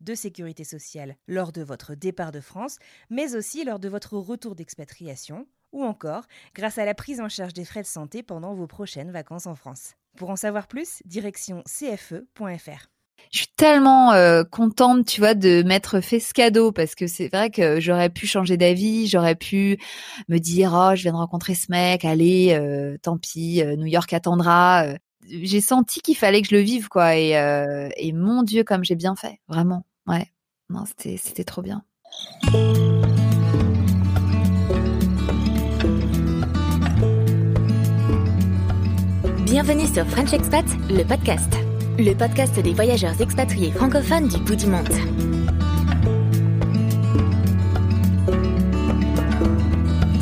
de sécurité sociale lors de votre départ de France, mais aussi lors de votre retour d'expatriation, ou encore grâce à la prise en charge des frais de santé pendant vos prochaines vacances en France. Pour en savoir plus, direction cfe.fr. Je suis tellement euh, contente, tu vois, de m'être fait ce cadeau parce que c'est vrai que j'aurais pu changer d'avis, j'aurais pu me dire oh je viens de rencontrer ce mec, allez, euh, tant pis, euh, New York attendra. J'ai senti qu'il fallait que je le vive quoi et, et mon Dieu comme j'ai bien fait, vraiment, ouais, non c'était c'était trop bien. Bienvenue sur French Expat, le podcast. Le podcast des voyageurs expatriés francophones du bout du monde.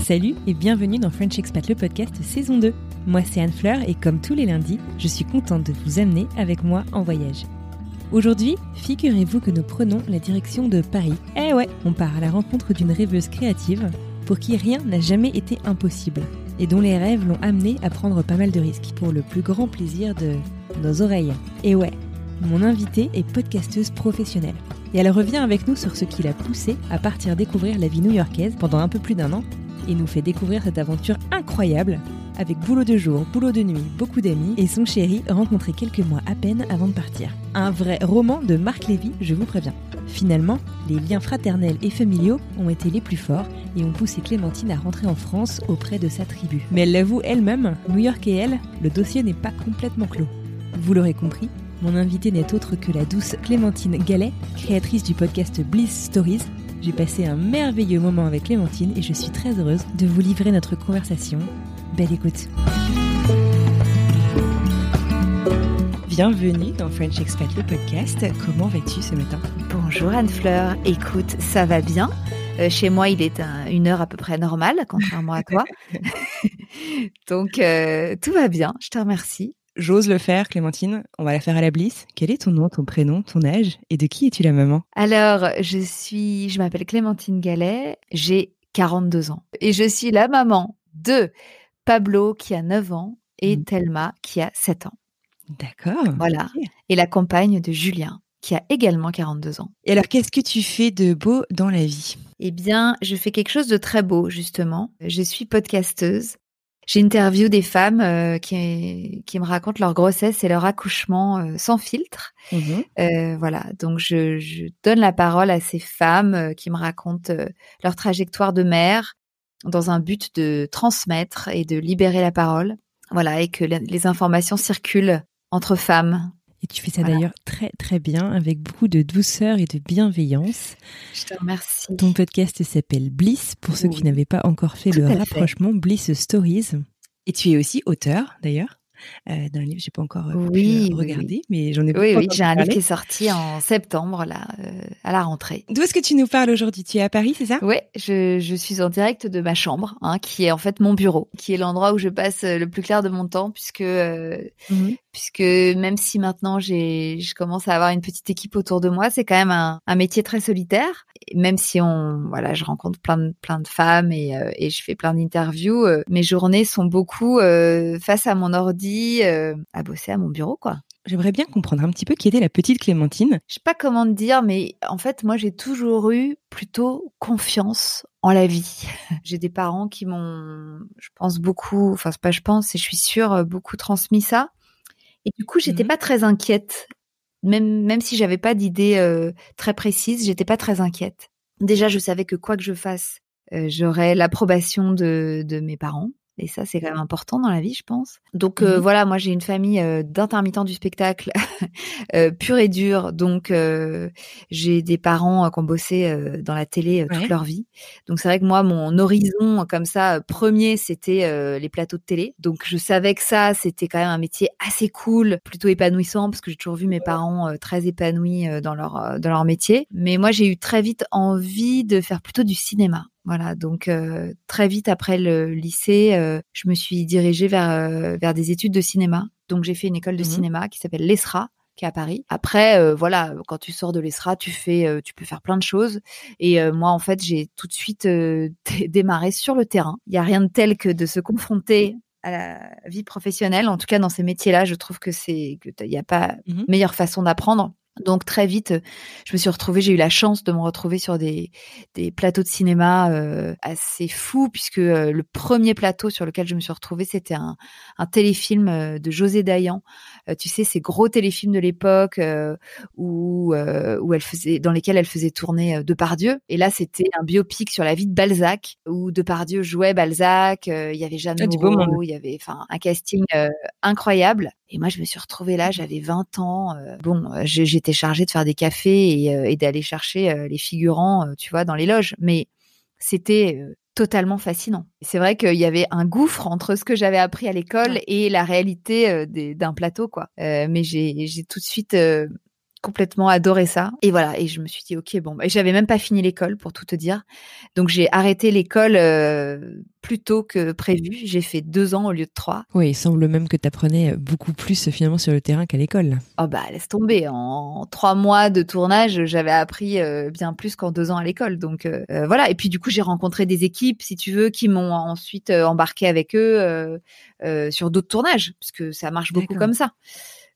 Salut et bienvenue dans French Expat, le podcast saison 2. Moi c'est Anne Fleur et comme tous les lundis, je suis contente de vous amener avec moi en voyage. Aujourd'hui, figurez-vous que nous prenons la direction de Paris. Eh ouais, on part à la rencontre d'une rêveuse créative pour qui rien n'a jamais été impossible et dont les rêves l'ont amené à prendre pas mal de risques pour le plus grand plaisir de nos oreilles. Et ouais, mon invitée est podcasteuse professionnelle. Et elle revient avec nous sur ce qui l'a poussée à partir découvrir la vie new-yorkaise pendant un peu plus d'un an et nous fait découvrir cette aventure incroyable avec boulot de jour, boulot de nuit, beaucoup d'amis et son chéri rencontré quelques mois à peine avant de partir. Un vrai roman de Marc Lévy, je vous préviens. Finalement, les liens fraternels et familiaux ont été les plus forts et ont poussé Clémentine à rentrer en France auprès de sa tribu. Mais elle l'avoue elle-même, New York et elle, le dossier n'est pas complètement clos. Vous l'aurez compris, mon invité n'est autre que la douce Clémentine Gallet, créatrice du podcast Bliss Stories. J'ai passé un merveilleux moment avec Clémentine et je suis très heureuse de vous livrer notre conversation. Belle écoute. Bienvenue dans French Expat le podcast. Comment vas-tu ce matin? Bonjour Anne-Fleur, écoute, ça va bien euh, Chez moi, il est une heure à peu près normale, contrairement à toi. Donc, euh, tout va bien, je te remercie. J'ose le faire, Clémentine. On va la faire à la blisse. Quel est ton nom, ton prénom, ton âge et de qui es-tu la maman? Alors, je suis, je m'appelle Clémentine Gallet, j'ai 42 ans et je suis la maman de Pablo qui a 9 ans et Mhm. Thelma qui a 7 ans. D'accord. Voilà. Et la compagne de Julien qui a également 42 ans. Et alors, qu'est-ce que tu fais de beau dans la vie? Eh bien, je fais quelque chose de très beau, justement. Je suis podcasteuse. J'interviewe des femmes euh, qui, qui me racontent leur grossesse et leur accouchement euh, sans filtre. Euh, voilà, donc je, je donne la parole à ces femmes qui me racontent leur trajectoire de mère dans un but de transmettre et de libérer la parole. Voilà, et que les informations circulent entre femmes. Et tu fais ça Voilà. d'ailleurs très très bien, avec beaucoup de douceur et de bienveillance. Je te remercie. Ton podcast s'appelle Bliss, pour ceux qui n'avaient pas encore fait Tout le fait. rapprochement, Bliss Stories. Et tu es aussi auteur, d'ailleurs, euh, d'un livre, j'ai pas encore euh, Oui, pu euh, oui, regarder, mais j'en ai Oui, beaucoup oui, entendu j'ai un livre qui est sorti en septembre, là, à la rentrée. D'où est-ce que tu nous parles aujourd'hui? Tu es à Paris, c'est ça? Oui, je, je suis en direct de ma chambre, hein, qui est en fait mon bureau, qui est l'endroit où je passe le plus clair de mon temps, puisque Mhm. Puisque même si maintenant j'ai, je commence à avoir une petite équipe autour de moi, c'est quand même un, un métier très solitaire. Même si on, voilà, je rencontre plein de plein de femmes et, euh, et je fais plein d'interviews, euh, mes journées sont beaucoup euh, face à mon ordi, à bosser à mon bureau, quoi. J'aimerais bien comprendre un petit peu qui était la petite Clémentine. Je sais pas comment te dire, mais en fait, moi, j'ai toujours eu plutôt confiance en la vie. J'ai des parents qui m'ont, je pense beaucoup, enfin c'est pas je pense, et je suis sûre beaucoup transmis ça. Et du coup, j'étais Mhm. pas très inquiète, même même si j'avais pas d'idée euh, très précise, j'étais pas très inquiète. Déjà, je savais que quoi que je fasse, j'aurais l'approbation de, de mes parents. Et ça, c'est quand même important dans la vie, je pense. Donc euh, mmh voilà, moi j'ai une famille euh, d'intermittents du spectacle euh, pur et dur. Donc j'ai des parents qui ont bossé dans la télé toute leur vie. Donc c'est vrai que moi, mon horizon comme ça premier, c'était les plateaux de télé. Donc je savais que ça, c'était quand même un métier assez cool, plutôt épanouissant parce que j'ai toujours vu mes parents très épanouis dans leur dans leur métier. Mais moi, j'ai eu très vite envie de faire plutôt du cinéma. Voilà, donc euh, très vite après le lycée, euh, je me suis dirigée vers euh, vers des études de cinéma. Donc j'ai fait une école de mmh cinéma qui s'appelle l'ESRA, qui est à Paris. Après, voilà, quand tu sors de l'ESRA, tu fais, tu peux faire plein de choses. Et moi, en fait, j'ai tout de suite démarré sur le terrain. Il y a rien de tel que de se confronter à la vie professionnelle. En tout cas, dans ces métiers-là, je trouve que c'est que il n'y a pas mmh meilleure façon d'apprendre. Donc très vite, je me suis retrouvée, j'ai eu la chance de me retrouver sur des, des plateaux de cinéma euh, assez fous, puisque euh, le premier plateau sur lequel je me suis retrouvée, c'était un, un téléfilm euh, de José Dayan. tu sais, ces gros téléfilms de l'époque où, où elle faisait, dans lesquels elle faisait tourner Depardieu. Et là, c'était un biopic sur la vie de Balzac, où Depardieu jouait Balzac. Il y avait Jeanne ah, Moreau, il y avait enfin un casting incroyable. Et moi, je me suis retrouvée là, j'avais 20 ans. Euh, bon, euh, j'étais chargée de faire des cafés et, euh, d'aller chercher les figurants, tu vois, dans les loges. Mais c'était totalement fascinant. C'est vrai qu'il y avait un gouffre entre ce que j'avais appris à l'école et la réalité d'un plateau, quoi. mais j'ai tout de suite complètement adoré ça. Et voilà, et je me suis dit, ok, bon, et j'avais même pas fini l'école pour tout te dire. Donc j'ai arrêté l'école euh, plus tôt que prévu. J'ai fait deux ans au lieu de trois. Oui, il semble même que tu apprenais beaucoup plus finalement sur le terrain qu'à l'école. Oh bah laisse tomber. En trois mois de tournage, j'avais appris euh, bien plus qu'en deux ans à l'école. Donc euh, voilà. Et puis du coup, j'ai rencontré des équipes, si tu veux, qui m'ont ensuite embarqué avec eux sur d'autres tournages, puisque ça marche beaucoup comme ça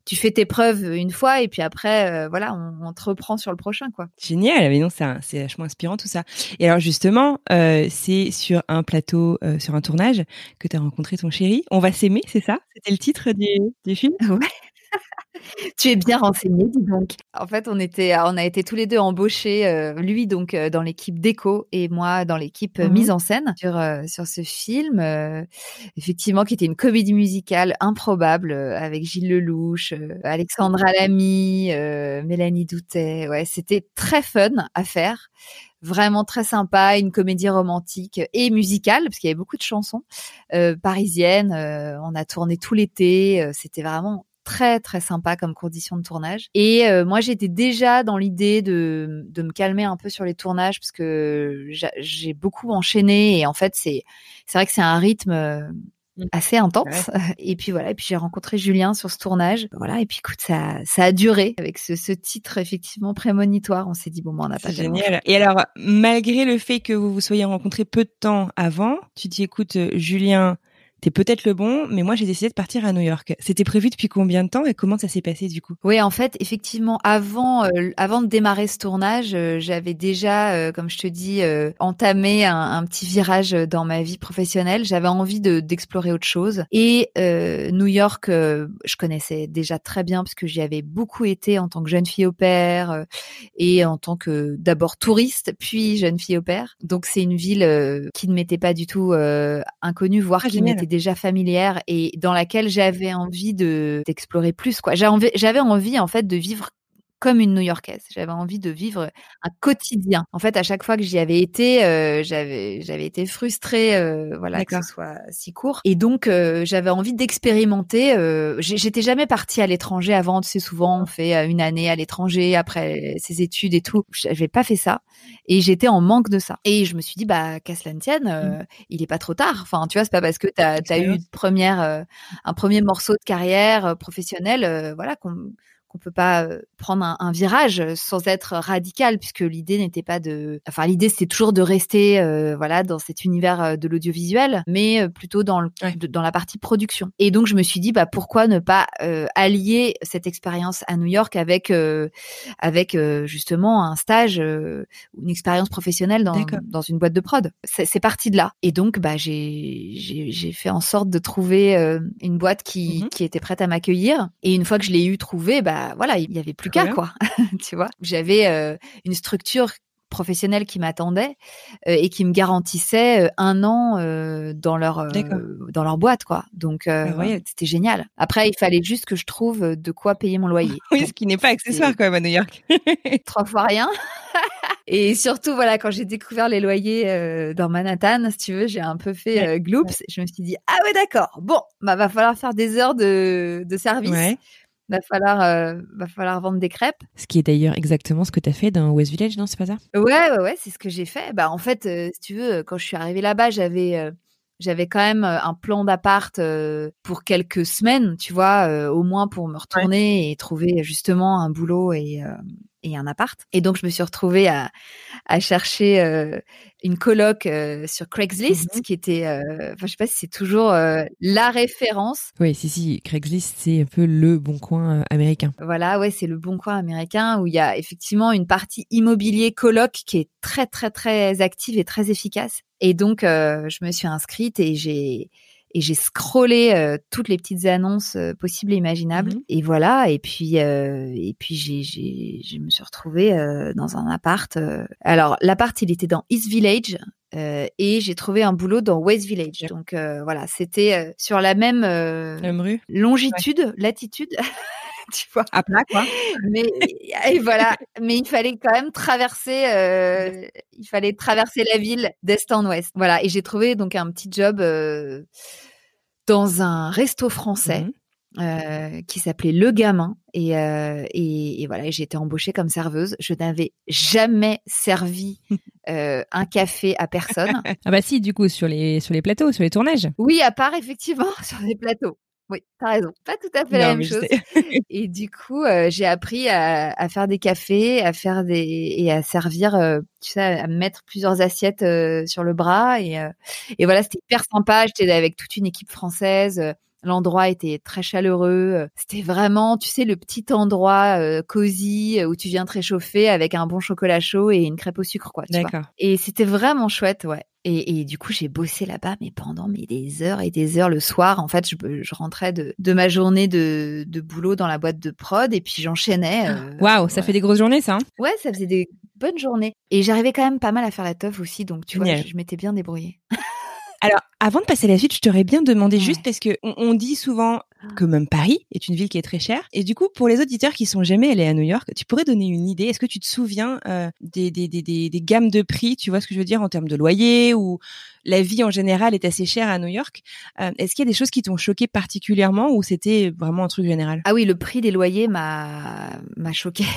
tu fais tes preuves une fois et puis après, euh, voilà, on, te reprend sur le prochain, quoi. Génial, mais non, c'est vachement inspirant tout ça. Et alors justement, euh, c'est sur un plateau, euh, sur un tournage que tu as rencontré ton chéri. On va s'aimer, c'est ça? C'était le titre du, du film? Ouais. tu es bien renseigné, dis donc. En fait, on était, on a été tous les deux embauchés, euh, lui donc euh, dans l'équipe déco et moi dans l'équipe euh, mmh mise en scène sur sur ce film, effectivement qui était une comédie musicale improbable avec Gilles Lelouch, Alexandra Lamy, Mélanie Doutet. Ouais, c'était très fun à faire vraiment très sympa, une comédie romantique et musicale parce qu'il y avait beaucoup de chansons parisiennes. on a tourné tout l'été, c'était vraiment très très sympa comme condition de tournage. Et euh, moi j'étais déjà dans l'idée de, de me calmer un peu sur les tournages parce que j'ai beaucoup enchaîné et en fait c'est c'est vrai que c'est un rythme euh, mmh. assez intense. Et puis voilà, et puis j'ai rencontré Julien sur ce tournage. Voilà, et puis écoute, ça, ça a duré avec ce, ce titre effectivement prémonitoire. On s'est dit bon, ben, on n'a pas génial. Et alors, malgré le fait que vous vous soyez rencontrés peu de temps avant, tu dis écoute, Julien, t'es peut-être le bon, mais moi j'ai décidé de partir à New York. C'était prévu depuis combien de temps et comment ça s'est passé du coup? Oui, en fait, effectivement, avant euh, avant de démarrer ce tournage, euh, j'avais déjà, euh, comme je te dis, entamé un, un, petit virage dans ma vie professionnelle. J'avais envie de d'explorer autre chose et New York, je connaissais déjà très bien parce que j'y avais beaucoup été en tant que jeune fille au père et en tant que d'abord touriste puis jeune fille au père. Donc c'est une ville qui ne m'était pas du tout inconnue, voire ah, qui m'était déjà familière et dans laquelle j'avais envie de d'explorer plus quoi. J'avais envie, envie en fait de vivre comme une New-Yorkaise. J'avais envie de vivre un quotidien. En fait, à chaque fois que j'y avais été, euh, j'avais j'avais été frustrée, euh, voilà, que ce soit si court. Et donc, euh, j'avais envie d'expérimenter. Euh, j'étais jamais partie à l'étranger avant. Tu sais, souvent on fait une année à l'étranger après ses études et tout. J'avais pas fait ça. Et j'étais en manque de ça. Et je me suis dit, bah, qu'à cela ne tienne, mmh. il est pas trop tard. Enfin, tu vois, c'est pas parce que tu as, eu une première, un premier morceau de carrière professionnelle, voilà, qu'on qu'on peut pas euh, prendre un, virage sans être radical puisque l'idée n'était pas de enfin l'idée c'était toujours de rester euh, voilà dans cet univers euh, de l'audiovisuel mais plutôt dans le, dans la partie production. Et donc je me suis dit bah pourquoi ne pas allier cette expérience à New York avec avec justement un stage une expérience professionnelle dans dans une boîte de prod. C'est parti de là. Et donc bah j'ai j'ai fait en sorte de trouver une boîte qui mmh qui était prête à m'accueillir. Et une fois que je l'ai eu trouvé bah voilà, il y avait plus qu'à quoi, tu vois. J'avais euh, une structure professionnels qui m'attendaient et qui me garantissaient un an dans leur dans leur boîte quoi. Donc ah c'était génial. Après il fallait juste que je trouve de quoi payer mon loyer. oui, ce qui n'est pas accessoire quand même à New York. Trois fois rien. Et surtout, voilà, quand j'ai découvert les loyers euh, dans Manhattan, si tu veux, j'ai un peu fait euh, gloops. Je me suis dit, ah ouais, d'accord. Bon, bah, va falloir faire des heures de, de service. Ouais. Va falloir, euh, va falloir vendre des crêpes. Ce qui est d'ailleurs exactement ce que tu as fait dans West Village, non C'est pas ça? Ouais, ouais, ouais, c'est ce que j'ai fait. Bah, en fait, si tu veux, quand je suis arrivée là-bas, j'avais j'avais quand même un plan d'appart pour quelques semaines, tu vois, au moins pour me retourner et trouver justement un boulot et, et un appart. Et donc, je me suis retrouvée à, à chercher euh, une coloc euh, sur Craigslist, mmh qui était, euh, enfin, je sais pas si c'est toujours la référence. Oui, si, si, Craigslist, c'est un peu le bon coin américain. Voilà, ouais, c'est le bon coin américain où il y a effectivement une partie immobilier coloc qui est très, très, très active et très efficace. Et donc, je me suis inscrite et j'ai et j'ai scrollé euh, toutes les petites annonces euh, possibles et imaginables. Mmh et voilà et puis euh, et puis j'ai j'ai je me suis retrouvée dans un appart alors l'appart il était dans East Village et j'ai trouvé un boulot dans West Village. Donc voilà c'était sur la même, même rue. longitude latitude tu vois? À plat, quoi. Mais et voilà, mais il fallait quand même traverser, euh, il fallait traverser la ville d'est en ouest. Voilà, et j'ai trouvé donc un petit job euh, dans un resto français. Mmh euh, qui s'appelait Le Gamin et, et, et voilà j'ai été embauchée comme serveuse je n'avais jamais servi un café à personne ah bah si du coup sur les sur les plateaux sur les tournages oui à part effectivement sur les plateaux oui, t'as raison. Pas tout à fait la même chose. et du coup, euh, j'ai appris à, faire des cafés, à faire des et à servir, euh, tu sais, à mettre plusieurs assiettes euh, sur le bras et et voilà, c'était hyper sympa. J'étais avec toute une équipe française. L'endroit était très chaleureux. C'était vraiment, tu sais, le petit endroit cosy où tu viens te réchauffer avec un bon chocolat chaud et une crêpe au sucre, quoi. D'accord. Et c'était vraiment chouette, ouais. Et, et, du coup, j'ai bossé là-bas, mais pendant mais des heures et des heures le soir. En fait, je, je rentrais de, de, ma journée de, de, boulot dans la boîte de prod et puis j'enchaînais. Euh, Waouh, ça fait des grosses journées, ça. Hein ouais, ça faisait des bonnes journées. Et j'arrivais quand même pas mal à faire la teuf aussi, donc tu vois, je, je m'étais bien débrouillée. Alors, avant de passer à la suite, je t'aurais bien demandé juste parce que on, dit souvent que même Paris est une ville qui est très chère. Et du coup, pour les auditeurs qui sont jamais allés à New York, tu pourrais donner une idée. Est-ce que tu te souviens euh, des, des, des, des, gammes de prix, tu vois ce que je veux dire, en termes de loyer ou la vie en général est assez chère à New York? Euh, est-ce qu'il y a des choses qui t'ont choqué particulièrement ou c'était vraiment un truc général? Ah oui, le prix des loyers m'a m'a choqué.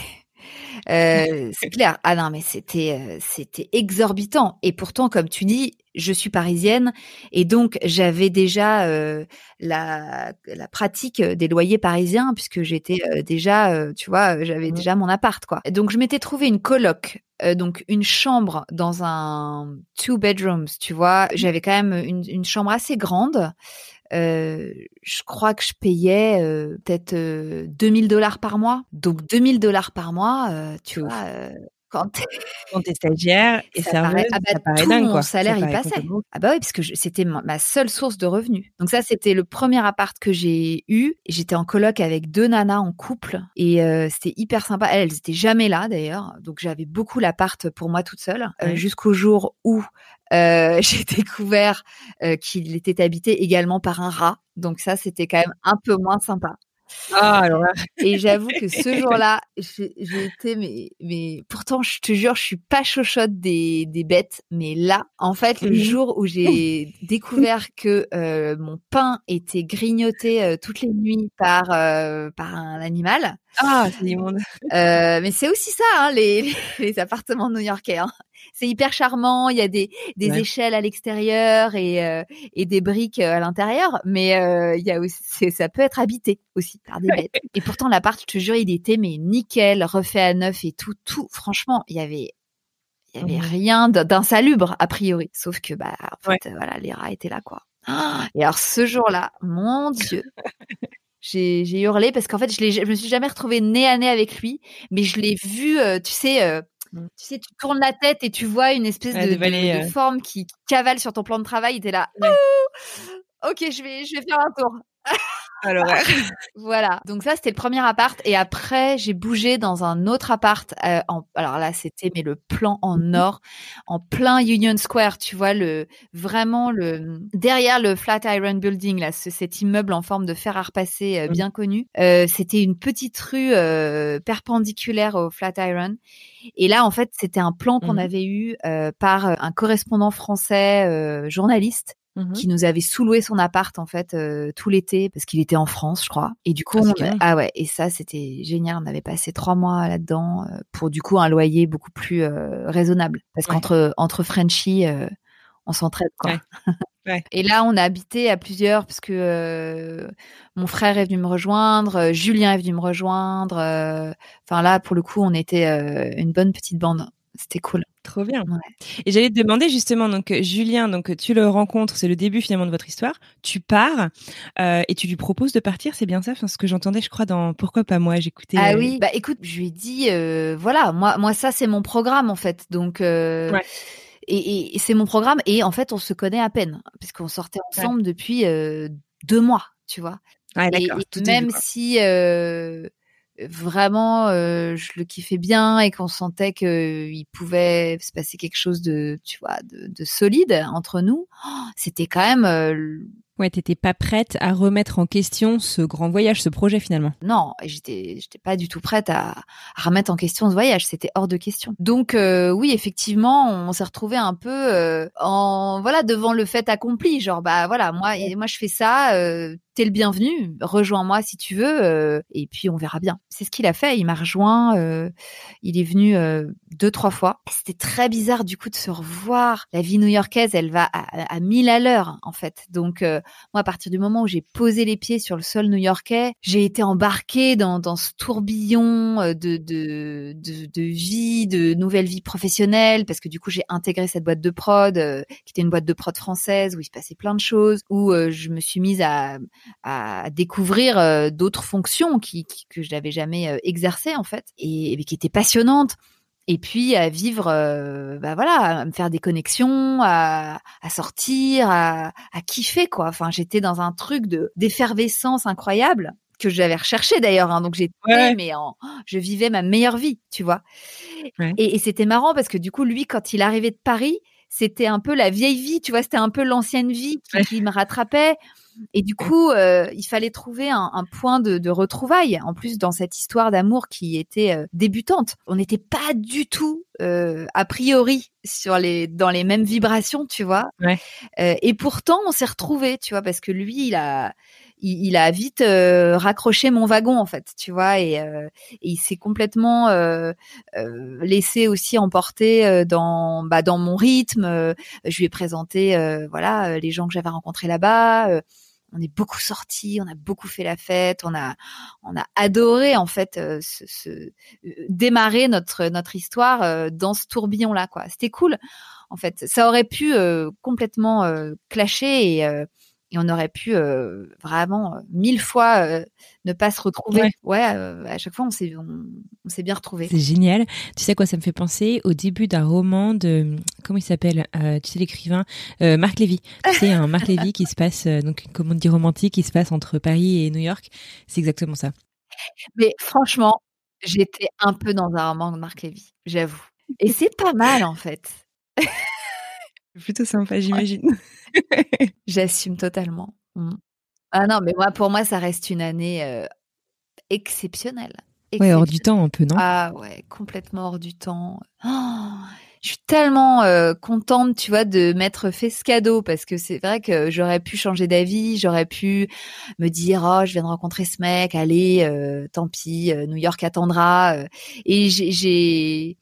Euh, c'est clair. Ah non, mais c'était c'était exorbitant. Et pourtant, comme tu dis, je suis parisienne et donc j'avais déjà euh, la, la pratique des loyers parisiens puisque j'étais déjà, tu vois, j'avais mmh. déjà mon appart quoi. Donc je m'étais trouvé une coloc, donc une chambre dans un two bedrooms, tu vois. J'avais quand même une, une chambre assez grande. Euh, je crois que je payais euh, peut-être 2000 euh, dollars par mois. Donc 2000 dollars par mois, tu vois, quand t'es stagiaire et ça paraît, ah bah, ça paraît tout dingue, mon salaire y passait. Ah bah oui, parce que c'était ma, seule source de revenus. Donc ça, c'était le premier appart que j'ai eu. J'étais en coloc avec deux nanas en couple et c'était hyper sympa. Elles, elles étaient jamais là d'ailleurs, donc j'avais beaucoup l'appart pour moi toute seule jusqu'au jour où euh, j'ai découvert euh, qu'il était habité également par un rat. Donc ça, c'était quand même un peu moins sympa. Ah, alors Et j'avoue que ce jour-là, j'ai été, mais, mais pourtant, je te jure, je suis pas chochotte des, des bêtes, mais là, en fait, le mmh jour où j'ai découvert que euh, mon pain était grignoté toutes les nuits par, par un animal. Ah, c'est immonde. mais c'est aussi ça, hein, les, les appartements new-yorkais. Hein c'est hyper charmant. Il y a des, des échelles à l'extérieur et, euh, et des briques euh, à l'intérieur, mais euh, il y a aussi, ça peut être habité aussi par des bêtes. Et pourtant l'appart, je te jure, il était mais nickel, refait à neuf et tout, tout. Franchement, il y avait il y avait rien d'insalubre a priori, sauf que bah en fait voilà les rats étaient là quoi. Et alors ce jour-là, mon dieu. j'ai hurlé parce qu'en fait, je, je me suis jamais retrouvée nez à nez avec lui, mais je l'ai vu, tu sais, Mmh. Tu sais, tu tournes la tête et tu vois une espèce de, forme qui cavale sur ton plan de travail. Et t'es là, ok, je vais, je vais faire un tour. Voilà. Donc ça, c'était le premier appart. Et après, j'ai bougé dans un autre appart. Euh, en, alors là, c'était mais le plan en mhm. or, en plein Union Square. Tu vois le vraiment le derrière le Flatiron Building là, cet immeuble en forme de fer à repasser euh, bien connu. Euh, c'était une petite rue perpendiculaire au Flatiron. Et là, en fait, c'était un plan qu'on mhm. avait eu par un correspondant français journaliste Mmh qui nous avait sous-loué son appart en fait euh, tout l'été parce qu'il était en France, je crois. Et du coup, ah, ah ouais, et ça c'était génial. On avait passé trois mois là-dedans euh, pour du coup un loyer beaucoup plus euh, raisonnable parce qu'entre entre Frenchie, on s'entraide quoi. Ouais. Et là, on a habité à plusieurs parce que mon frère est venu me rejoindre, Julien est venu me rejoindre. Enfin là, pour le coup, on était une bonne petite bande. C'était cool. Trop bien. Et j'allais te demander justement, donc Julien, donc tu le rencontres, c'est le début finalement de votre histoire. Tu pars euh, et tu lui proposes de partir, c'est bien ça, enfin, ce que j'entendais, je crois, dans Pourquoi pas moi, j'écoutais. Ah euh, oui, bah écoute, je lui ai dit, euh, voilà, moi, moi ça c'est mon programme en fait, donc. Ouais. Et, et, c'est mon programme et en fait on se connaît à peine puisqu'on sortait ensemble depuis deux mois, tu vois? Et même si vraiment euh, je le kiffais bien et qu'on sentait qu'il pouvait se passer quelque chose de tu vois de, de solide entre nous. Oh, c'était quand même euh, Ouais, t'étais pas prête à remettre en question ce grand voyage, ce projet finalement. Non, j'étais, j'étais pas du tout prête à, remettre en question ce voyage. C'était hors de question. Donc euh, oui, effectivement, on s'est retrouvé un peu euh, en voilà devant le fait accompli. Genre bah voilà, moi, moi je fais ça. Euh, T'es le bienvenu. Rejoins-moi si tu veux. Euh, et puis on verra bien. C'est ce qu'il a fait. Il m'a rejoint. Euh, il est venu deux trois fois. C'était très bizarre du coup de se revoir. La vie new-yorkaise, elle va à, à, mille à l'heure en fait. Donc moi, à partir du moment où j'ai posé les pieds sur le sol new-yorkais, j'ai été embarquée dans, dans ce tourbillon euh, de, de, de, vie, de nouvelle vie professionnelle, parce que du coup, j'ai intégré cette boîte de prod, euh, qui était une boîte de prod française, où il se passait plein de choses, où euh, je me suis mise à, à découvrir d'autres fonctions qui, que je n'avais jamais exercées, en fait, et, et qui étaient passionnantes et puis à vivre, euh, bah voilà, à me faire des connexions, à, à sortir, à, à, kiffer quoi. Enfin, j'étais dans un truc de d'effervescence incroyable que j'avais recherché d'ailleurs. Hein, donc j'étais, mais en, je vivais ma meilleure vie, tu vois. Et, et c'était marrant parce que du coup, lui, quand il arrivait de Paris, c'était un peu la vieille vie, tu vois. C'était un peu l'ancienne vie qui, qui me rattrapait. Et du coup, euh, il fallait trouver un, un point de, de, retrouvailles. En plus, dans cette histoire d'amour qui était euh, débutante, on n'était pas du tout euh, a priori sur les dans les mêmes vibrations, tu vois. Ouais. Et pourtant, on s'est retrouvés, tu vois, parce que lui, il a il, il a vite euh, raccroché mon wagon en fait, tu vois, et, et il s'est complètement laissé aussi emporter dans bah, dans mon rythme. je lui ai présenté voilà les gens que j'avais rencontrés là-bas on est beaucoup sortis, on a beaucoup fait la fête, on a on a adoré en fait euh, ce, euh, démarrer notre notre histoire euh, dans ce tourbillon là quoi. C'était cool en fait. Ça aurait pu complètement clasher et et on aurait pu euh, vraiment euh, mille fois euh, ne pas se retrouver. Ouais, à chaque fois on s'est on, s'est bien retrouvé. C'est génial. Tu sais quoi ça me fait penser? Au début d'un roman de comment il s'appelle Tu sais l'écrivain Marc Lévy. Tu sais un Marc Lévy qui se passe donc comment on dit romantique qui se passe entre Paris et New York. C'est exactement ça. Mais franchement, j'étais un peu dans un roman de Marc Lévy, j'avoue. Et c'est pas mal en fait. Plutôt sympa, j'imagine. J'assume totalement. Mmh. Ah non, mais moi, pour moi, ça reste une année euh, exceptionnelle. Ouais, hors du temps un peu, non? Ah ouais, complètement hors du temps. Oh, je suis tellement euh, contente, tu vois, de m'être fait ce cadeau parce que c'est vrai que j'aurais pu changer d'avis, j'aurais pu me dire oh je viens de rencontrer ce mec, allez, euh, tant pis, New York attendra. et j'ai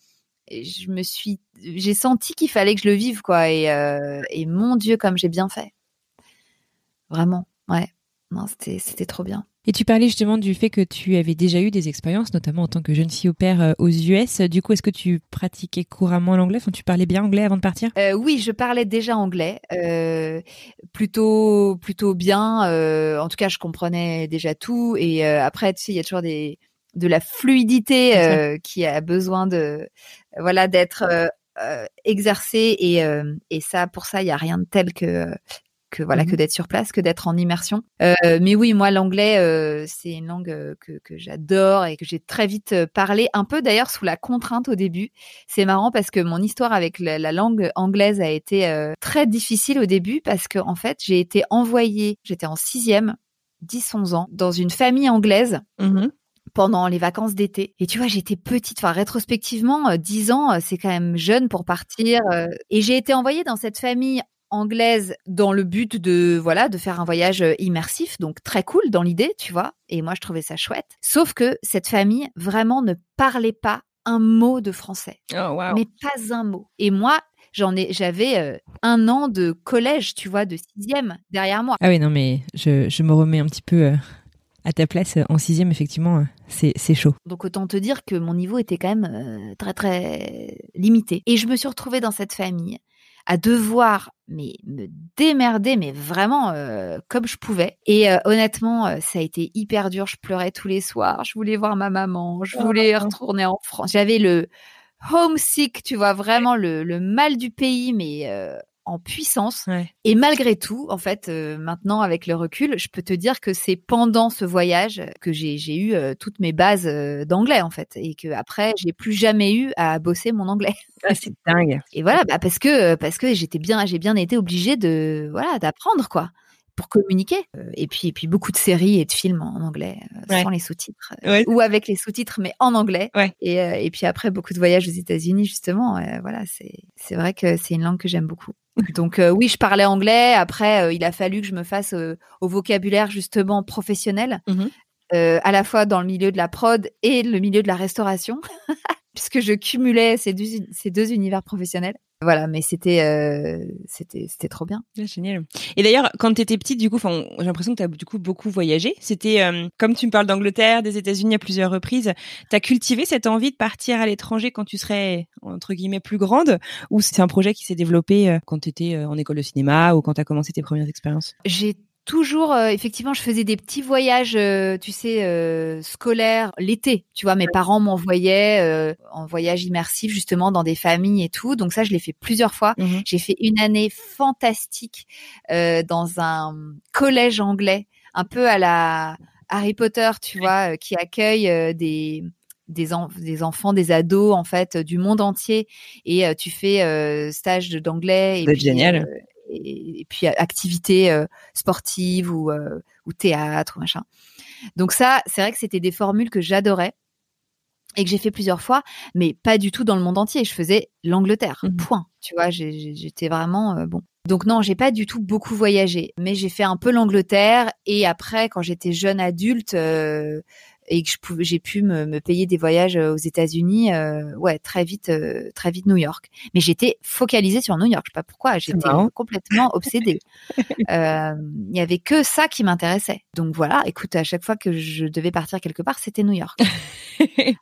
je me suis, j'ai senti qu'il fallait que je le vive, quoi. Et, euh, et mon Dieu, comme j'ai bien fait. Vraiment, ouais. Non, c'était, c'était trop bien. Et tu parlais justement du fait que tu avais déjà eu des expériences, notamment en tant que jeune fille au père euh, aux US. Du coup, est-ce que tu pratiquais couramment l'anglais? Enfin, Tu parlais bien anglais avant de partir? Euh, Oui, je parlais déjà anglais, euh, plutôt plutôt bien. Euh, en tout cas, je comprenais déjà tout. Et après, tu sais, il y a toujours des de la fluidité qui a besoin de voilà d'être euh, euh, exercée et, et ça pour ça il y a rien de tel que que voilà que mmh d'être sur place, que d'être en immersion. Euh, mais oui, moi l'anglais, euh, c'est une langue euh, que, que j'adore et que j'ai très vite parlé, un peu d'ailleurs sous la contrainte au début. C'est marrant parce que mon histoire avec la, langue anglaise a été très difficile au début parce que en fait j'ai été envoyée, j'étais en sixième, 10-11 ans, dans une famille anglaise. Mmh pendant les vacances d'été. Et tu vois, j'étais petite, enfin rétrospectivement, 10 ans, c'est quand même jeune pour partir. et j'ai été envoyée dans cette famille anglaise dans le but de voilà de faire un voyage euh, immersif. Donc très cool dans l'idée tu vois. Et moi je trouvais ça chouette. Sauf que cette famille vraiment ne parlait pas un mot de français. Oh, mais pas un mot. Et moi j'en ai j'avais euh, un an de collège tu vois de sixième derrière moi. Ah oui non mais je, je me remets un petit peu euh, à ta place en sixième effectivement c'est chaud. Donc autant te dire que mon niveau était quand même très très limité. Et je me suis retrouvée dans cette famille à devoir mais me démerder mais vraiment euh, comme je pouvais. Et euh, honnêtement euh, ça a été hyper dur. Je pleurais tous les soirs. Je voulais voir ma maman. Je voulais oh. retourner en France j'avais le homesick tu vois vraiment le, le mal du pays mais en puissance. Et malgré tout, en fait, euh, maintenant avec le recul, je peux te dire que c'est pendant ce voyage que j'ai eu euh, toutes mes bases euh, d'anglais en fait, et que après j'ai plus jamais eu à bosser mon anglais. Ah, c'est dingue. Et voilà, bah, parce que parce que j'étais bien, j'ai bien été obligée de voilà d'apprendre quoi pour communiquer. Et puis, et puis beaucoup de séries et de films en anglais, sans les sous-titres, ou avec les sous-titres, mais en anglais. Et, et puis après, beaucoup de voyages aux États-Unis, justement. voilà, c'est vrai que c'est une langue que j'aime beaucoup. Donc oui, je parlais anglais. Après, il a fallu que je me fasse au vocabulaire justement professionnel, mmh à la fois dans le milieu de la prod et le milieu de la restauration, puisque je cumulais ces deux, ces deux univers professionnels. Voilà, mais c'était euh, c'était c'était trop bien. génial. Et d'ailleurs, quand tu étais petite, du coup, j'ai l'impression que tu as du coup beaucoup voyagé. C'était euh, comme tu me parles d'Angleterre, des États-Unis à plusieurs reprises. Tu as cultivé cette envie de partir à l'étranger quand tu serais entre guillemets plus grande? Ou c'est un projet qui s'est développé euh, quand tu étais en école de cinéma ou quand tu as commencé tes premières expériences? J'ai toujours, euh, effectivement, je faisais des petits voyages, euh, tu sais, euh, scolaires l'été. Tu vois, mes parents m'envoyaient en voyage immersif justement dans des familles et tout. Donc ça, je l'ai fait plusieurs fois. Mmh J'ai fait une année fantastique dans un collège anglais, un peu à la Harry Potter, tu vois, qui accueille des des, des, enfants, des ados en fait du monde entier et tu fais stage d'anglais. C'est génial et, puis activités euh, sportives ou, euh, ou théâtre ou machin. Donc ça, c'est vrai que c'était des formules que j'adorais et que j'ai fait plusieurs fois, mais pas du tout dans le monde entier. Je faisais l'Angleterre, mmh point. Tu vois, j'étais vraiment euh, bon. Donc non, j'ai pas du tout beaucoup voyagé, mais j'ai fait un peu l'Angleterre et après, quand j'étais jeune adulte, et que je pouvais, j'ai pu me, me, payer des voyages euh, aux États-Unis, euh, ouais, très vite, euh, très vite New York. Mais j'étais focalisée sur New York. Je sais pas pourquoi. J'étais complètement obsédée. Il y avait que ça qui m'intéressait. Donc voilà. Écoute, à chaque fois que je devais partir quelque part, c'était New York.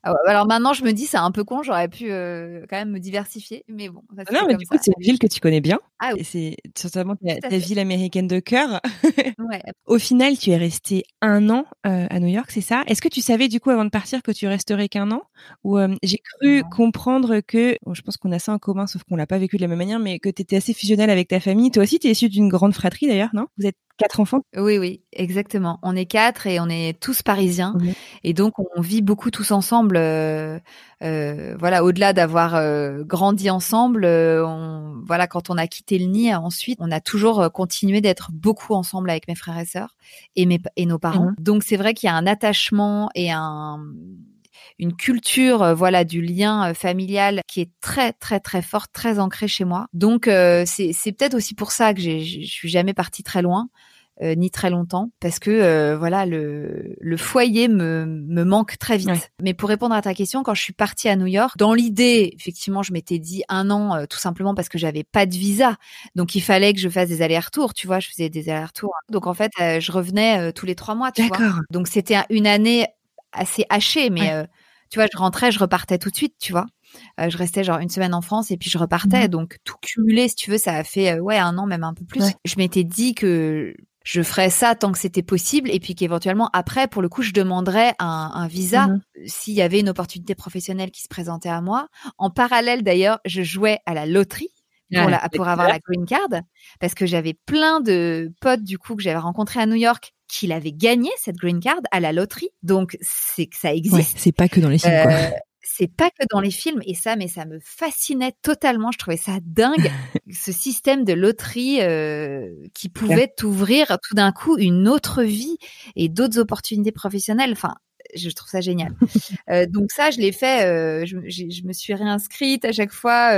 Ah alors maintenant, je me dis, c'est un peu con. J'aurais pu quand même me diversifier, mais bon. non, mais du coup, c'est une ville que tu connais bien. Ah, oui. Et c'est certainement ta, ville américaine de cœur. ouais. Au final, tu es resté un an à New York, c'est ça? Est-ce que tu savais du coup avant de partir que tu resterais qu'un an? Ou j'ai cru comprendre que, je pense qu'on a ça en commun, sauf qu'on l'a pas vécu de la même manière, mais que tu étais assez fusionnel avec ta famille. Toi aussi, tu es issu d'une grande fratrie d'ailleurs, non? Vous êtes quatre enfants? Oui, oui, exactement. On est quatre et on est tous parisiens. Mmh et donc, on vit beaucoup tous ensemble. Euh, euh, voilà, au-delà d'avoir euh, grandi ensemble, on, voilà, quand on a quitté le nid, ensuite, on a toujours continué d'être beaucoup ensemble avec mes frères et sœurs et, mes, et nos parents. Mmh donc, c'est vrai qu'il y a un attachement et un une culture voilà du lien familial qui est très très très forte, très ancrée chez moi. Donc c'est c'est peut-être aussi pour ça que je suis jamais partie très loin euh, ni très longtemps parce que euh, voilà le, le foyer me, me manque très vite. Mais pour répondre à ta question, quand je suis partie à New York, dans l'idée, effectivement, je m'étais dit un an euh, tout simplement parce que j'avais pas de visa, donc il fallait que je fasse des allers-retours. Tu vois, je faisais des allers-retours. Donc en fait, je revenais tous les trois mois. Tu vois. Donc c'était une année assez hachée, mais tu vois, je rentrais, je repartais tout de suite. Tu vois. je restais genre une semaine en France et puis je repartais. Mmh donc tout cumulé, si tu veux, ça a fait ouais un an, même un peu plus. Je m'étais dit que je ferais ça tant que c'était possible et puis qu'éventuellement après pour le coup je demanderais un, visa mmh s'il y avait une opportunité professionnelle qui se présentait à moi en parallèle d'ailleurs je jouais à la loterie pour, la, pour avoir la green card parce que j'avais plein de potes du coup que j'avais rencontrés à New York qui l'avaient gagné cette green card à la loterie. Donc c'est que ça existe. Ouais, c'est pas que dans les films. Euh, c'est pas que dans les films et ça mais ça me fascinait totalement je trouvais ça dingue ce système de loterie euh, qui pouvait t'ouvrir tout d'un coup une autre vie et d'autres opportunités professionnelles enfin je trouve ça génial. Euh, donc ça, je l'ai fait. Euh, je, je, me suis réinscrite à chaque fois.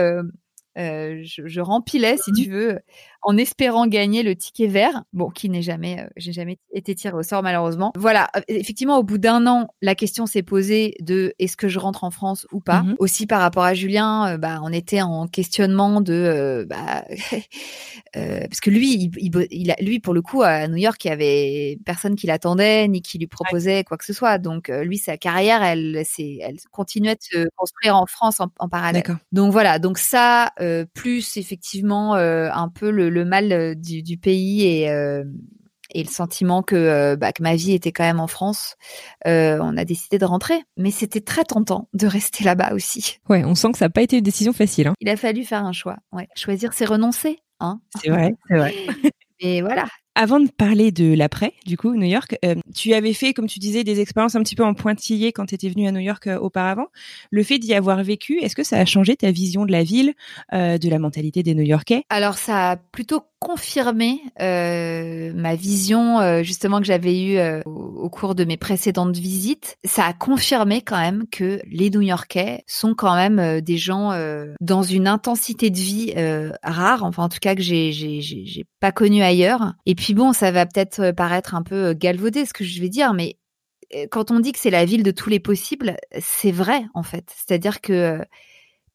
Je, je, rempilais, si tu veux, en espérant gagner le ticket vert, bon, qui n'est jamais, euh, j'ai jamais été tiré au sort malheureusement. Voilà, euh, effectivement, au bout d'un an, la question s'est posée de est-ce que je rentre en France ou pas? Mhm. Aussi par rapport à Julien, euh, bah, on était en questionnement de, bah, parce que lui, il, il, a, lui pour le coup à New York, il y avait personne qui l'attendait ni qui lui proposait quoi que ce soit. Donc lui, sa carrière, elle, c'est, elle continuait de se construire en France en, en parallèle. Donc voilà, donc ça, plus effectivement un peu le le mal euh, du, pays et, euh, et le sentiment que, euh, bah, que ma vie était quand même en France, on a décidé de rentrer. Mais c'était très tentant de rester là-bas aussi. Ouais, on sent que ça n'a pas été une décision facile. Hein. Il a fallu faire un choix. Ouais. Choisir, c'est renoncer. Hein c'est vrai, c'est vrai. Et voilà, avant de parler de l'après, du coup, New York, euh, tu avais fait, comme tu disais, des expériences un petit peu en pointillé quand tu étais venu à New York euh, auparavant. Le fait d'y avoir vécu, est-ce que ça a changé ta vision de la ville, euh, de la mentalité des New-Yorkais Alors, ça a plutôt confirmé ma vision, justement, que j'avais eue au, cours de mes précédentes visites. Ça a confirmé quand même que les New-Yorkais sont quand même des gens dans une intensité de vie rare, enfin, en tout cas, que j'ai, j'ai, pas connu ailleurs. Et puis bon, ça va peut-être euh, paraître un peu euh, galvaudé ce que je vais dire, mais euh, quand on dit que c'est la ville de tous les possibles, c'est vrai en fait. C'est-à-dire que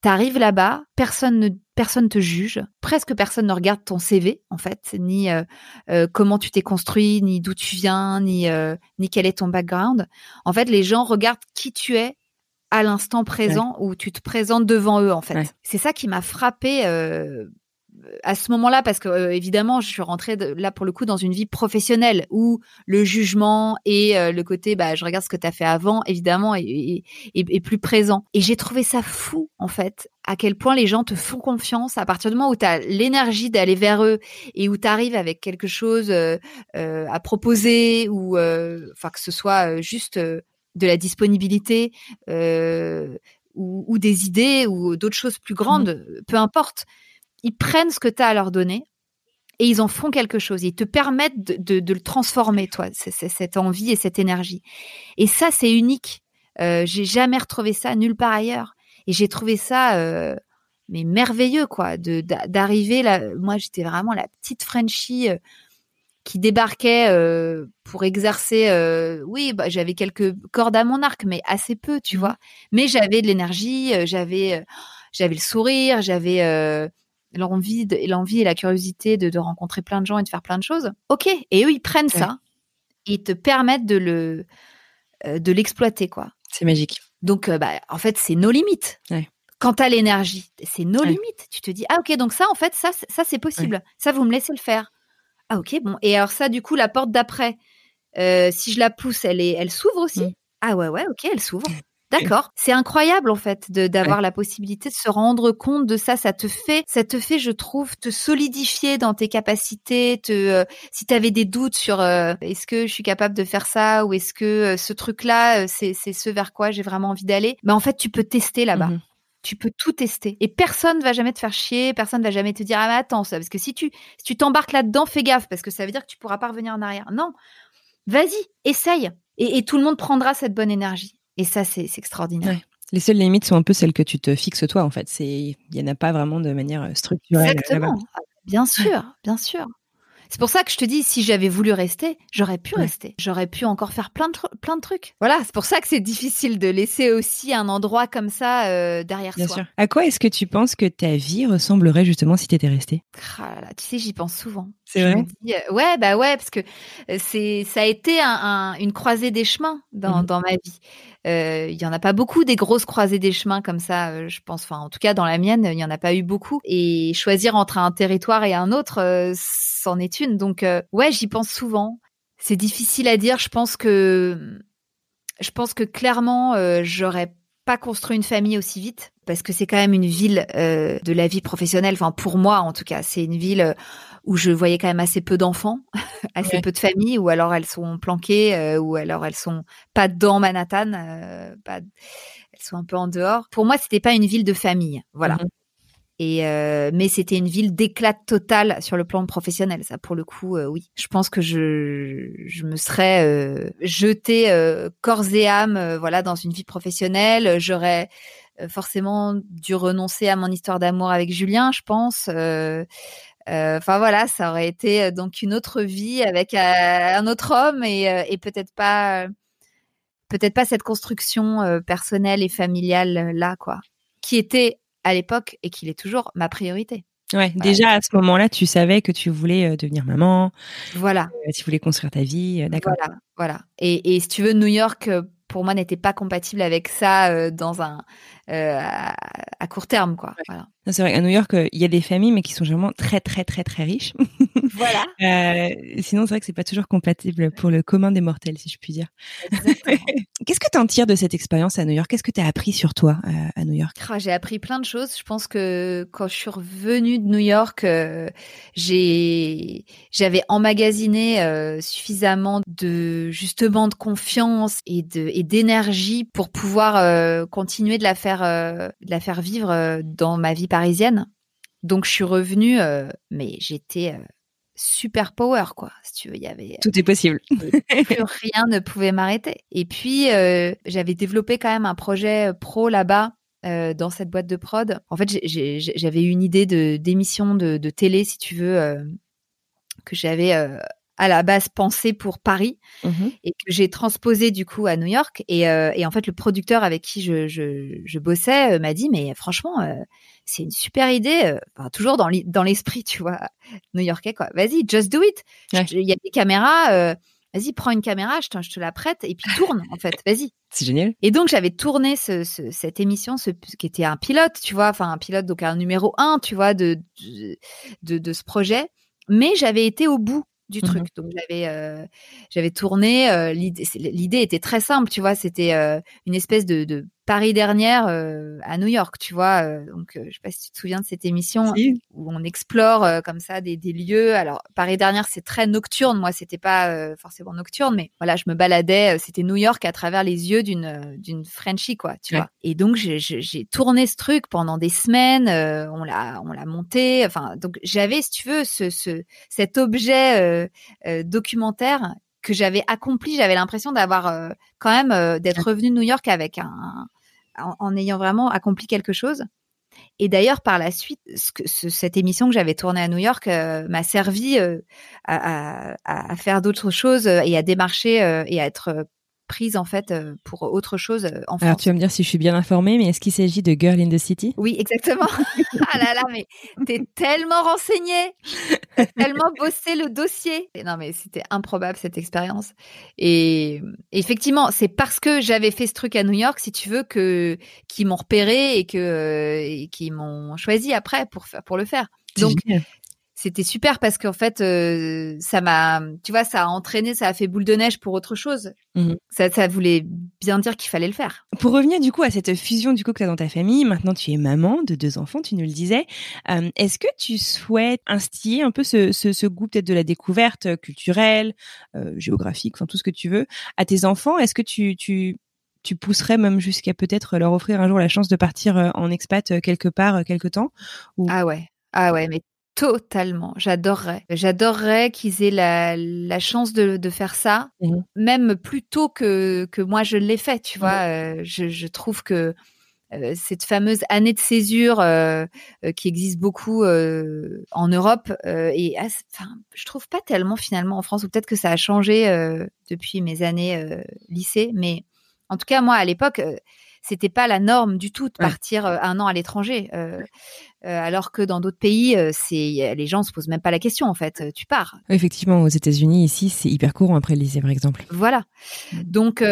tu arrives là-bas, personne ne personne te juge, presque personne ne regarde ton CV en fait, ni comment tu t'es construit, ni d'où tu viens, ni ni quel est ton background. En fait, les gens regardent qui tu es à l'instant présent où tu te présentes devant eux en fait. C'est ça qui m'a frappé à ce moment-là, parce que euh, évidemment, je suis rentrée là pour le coup dans une vie professionnelle où le jugement et euh, le côté, bah, je regarde ce que tu as fait avant, évidemment, est, plus présent. Et j'ai trouvé ça fou, en fait, à quel point les gens te font confiance à partir du moment où tu as l'énergie d'aller vers eux et où tu arrives avec quelque chose euh, à proposer ou, enfin, que ce soit juste de la disponibilité. Ou, ou, des idées ou d'autres choses plus grandes, mmh peu importe ils prennent ce que tu as à leur donner et ils en font quelque chose. Ils te permettent de, le transformer, toi, cette envie et cette énergie. Et ça, c'est unique. Euh, j'ai jamais retrouvé ça nulle part ailleurs. Et j'ai trouvé ça euh, mais merveilleux, quoi, d'arriver là. Moi, j'étais vraiment la petite Frenchie euh, qui débarquait euh, pour exercer. oui, bah, j'avais quelques cordes à mon arc, mais assez peu, tu vois. Mais j'avais de l'énergie, j'avais j'avais le sourire, j'avais l'envie et l'envie et la curiosité de, de, rencontrer plein de gens et de faire plein de choses. Ok, et eux ils prennent ça et ils te permettent de le euh, de l'exploiter quoi. C'est magique. Donc euh, bah en fait c'est nos limites. Ouais. Quand t'as l'énergie, c'est nos limites. Tu te dis ah ok donc ça en fait ça ça c'est possible. Ça vous me laissez le faire. Ah ok bon et alors ça du coup la porte d'après euh, si je la pousse elle est elle s'ouvre aussi? Mm. Ah ouais ouais ok elle s'ouvre. D'accord. C'est incroyable en fait d'avoir la possibilité de se rendre compte de ça. Ça te fait, ça te fait, je trouve, te solidifier dans tes capacités. Te, euh, si tu avais des doutes sur euh, est-ce que je suis capable de faire ça ou est-ce que euh, ce truc-là, c'est c'est ce vers quoi j'ai vraiment envie d'aller. Mais en fait, tu peux tester là-bas. Mmh tu peux tout tester et personne va jamais te faire chier, personne va jamais te dire ah mais attends ça parce que si tu si tu t'embarques là-dedans, fais gaffe parce que ça veut dire que tu pourras pas revenir en arrière. Non, vas-y, essaye et, et tout le monde prendra cette bonne énergie. Et ça, c'est extraordinaire. Les seules limites sont un peu celles que tu te fixes toi, en fait. Il n'y en a pas vraiment de manière euh, structurelle. Exactement. Bien sûr, bien sûr. C'est pour ça que je te dis, si j'avais voulu rester, j'aurais pu rester. J'aurais pu encore faire plein de, plein de trucs. Voilà, c'est pour ça que c'est difficile de laisser aussi un endroit comme ça euh, derrière Bien Sûr. À quoi est-ce que tu penses que ta vie ressemblerait justement si tu étais restée? Ah Tu sais, j'y pense souvent. C'est vrai? Euh, ouais, bah ouais, parce que euh, c'est, ça a été une croisée des chemins dans, mmh dans ma vie. Il y en a pas beaucoup des grosses croisées des chemins comme ça, je pense. Enfin, en tout cas, dans la mienne, il y en a pas eu beaucoup. Et choisir entre un territoire et un autre, c'en est une. Donc, ouais, j'y pense souvent. C'est difficile à dire. Je pense que, je pense que clairement, j'aurais pas construit une famille aussi vite parce que c'est quand même une ville de la vie professionnelle. Enfin, pour moi, en tout cas, c'est une ville où je voyais quand même assez peu d'enfants, assez peu de familles, ou alors elles sont planquées, ou alors elles sont pas dans Manhattan, pas, elles sont un peu en dehors. Pour moi, c'était pas une ville de famille, voilà. Mmh et euh, mais c'était une ville d'éclat total sur le plan professionnel. Ça, pour le coup, euh, oui. Je pense que je je me serais euh, jetée euh, corps et âme, voilà, dans une vie professionnelle. J'aurais forcément dû renoncer à mon histoire d'amour avec Julien, je pense. Enfin voilà, ça aurait été donc une autre vie avec un autre homme et, et peut-être pas peut-être pas cette construction personnelle et familiale là quoi, qui était à l'époque et qu'il est toujours ma priorité. Ouais, déjà à ce moment-là, tu savais que tu voulais euh, devenir maman. Voilà. Euh, tu voulais construire ta vie, euh, d'accord. Voilà, voilà. Et, et si tu veux, New York, pour moi, n'était pas compatible avec ça dans un à, à, court terme, quoi. Voilà. C'est vrai, à New York, il y a des familles, mais qui sont généralement très, très, très, très riches. Voilà. euh, sinon, c'est vrai que c'est pas toujours compatible pour le commun des mortels, si je puis dire. Qu'est-ce que tu en tires de cette expérience à New York? Qu'est-ce que tu as appris sur toi euh, à New York? Ah, J'ai appris plein de choses. Je pense que quand je suis revenue de New York, euh, j'ai j'avais emmagasiné euh, suffisamment de justement de confiance et de et d'énergie pour pouvoir euh, continuer de la faire de la faire vivre dans ma vie parisienne. Donc je suis revenue, mais j'étais super power quoi si tu veux. Il y avait tout est possible. plus rien ne pouvait m'arrêter. Et puis euh, j'avais développé quand même un projet pro là-bas euh, dans cette boîte de prod. En fait j'avais eu une idée de d'émission de, de, télé si tu veux euh, que j'avais à la base pensé pour Paris mmh et que j'ai transposé du coup à New York et, et, en fait le producteur avec qui je, je, je bossais m'a dit mais franchement c'est une super idée, euh, enfin, toujours dans l'esprit, tu vois, new-yorkais, quoi. Vas-y, just do it. Il y a des caméras, euh, vas-y, prends une caméra, je te, je te, la prête et puis tourne, en fait, vas-y. C'est génial. Et donc, j'avais tourné ce, ce, cette émission, ce, qui était un pilote, tu vois, enfin, un pilote, donc un numéro un, tu vois, de, de, de, ce projet. Mais j'avais été au bout du mmh truc. Donc j'avais euh, j'avais tourné. Euh, l'idée était très simple, tu vois. C'était euh, une espèce de, de Paris dernière euh, à New York, tu vois. Euh, donc, euh, je sais pas si tu te souviens de cette émission où on explore comme ça des, des, lieux. Alors, Paris dernière, c'est très nocturne. Moi, c'était pas forcément nocturne, mais voilà, je me baladais. c'était New York à travers les yeux d'une d'une Frenchie, quoi, tu vois. Et donc, j'ai tourné ce truc pendant des semaines. on l'a on l'a monté. Enfin, donc j'avais, si tu veux, ce, ce cet objet documentaire que j'avais accompli. J'avais l'impression d'avoir quand même d'être revenu de New York avec un en, ayant vraiment accompli quelque chose. Et d'ailleurs, par la suite, ce cette émission que j'avais tournée à New York euh, m'a servi euh, à, faire d'autres choses et à démarcher euh, et à être prise en fait euh, pour autre chose euh, en France. Alors tu vas me dire si je suis bien informée, mais est-ce qu'il s'agit de Girl in the City? Oui, exactement. ah là là, mais t'es tellement renseignée, tellement bossé le dossier. non mais c'était improbable cette expérience. Et effectivement, c'est parce que j'avais fait ce truc à New York, si tu veux, que qui m'ont repéré et que et qui m'ont choisi après pour faire pour le faire. Donc c'était super parce qu'en fait, euh, ça m'a, tu vois, ça a entraîné, ça a fait boule de neige pour autre chose. Mmh. Ça, ça voulait bien dire qu'il fallait le faire. Pour revenir du coup à cette fusion du coup que tu as dans ta famille, maintenant tu es maman de deux enfants, tu nous le disais. Euh, est-ce que tu souhaites instiller un peu ce, ce, ce goût peut-être de la découverte culturelle, euh, géographique, enfin tout ce que tu veux, à tes enfants? Est-ce que tu, tu tu pousserais même jusqu'à peut-être leur offrir un jour la chance de partir en expat quelque part quelque temps? Ou... Ah ouais, ah ouais, mais Totalement, j'adorerais. J'adorerais qu'ils aient la, la chance de, de faire ça, mmh même plus tôt que, que moi je l'ai fait, tu vois. Euh, je, je, trouve que euh, cette fameuse année de césure euh, qui existe beaucoup en Europe, et enfin, je trouve pas tellement finalement en France, ou peut-être que ça a changé depuis mes années lycée, mais en tout cas, moi, à l'époque, c'était pas la norme du tout de partir un an à l'étranger. Euh, alors que dans d'autres pays, euh, c'est les gens se posent même pas la question en fait. Euh, tu pars. Effectivement, aux États-Unis ici, c'est hyper courant après le lycée par exemple. Voilà. Mm. Donc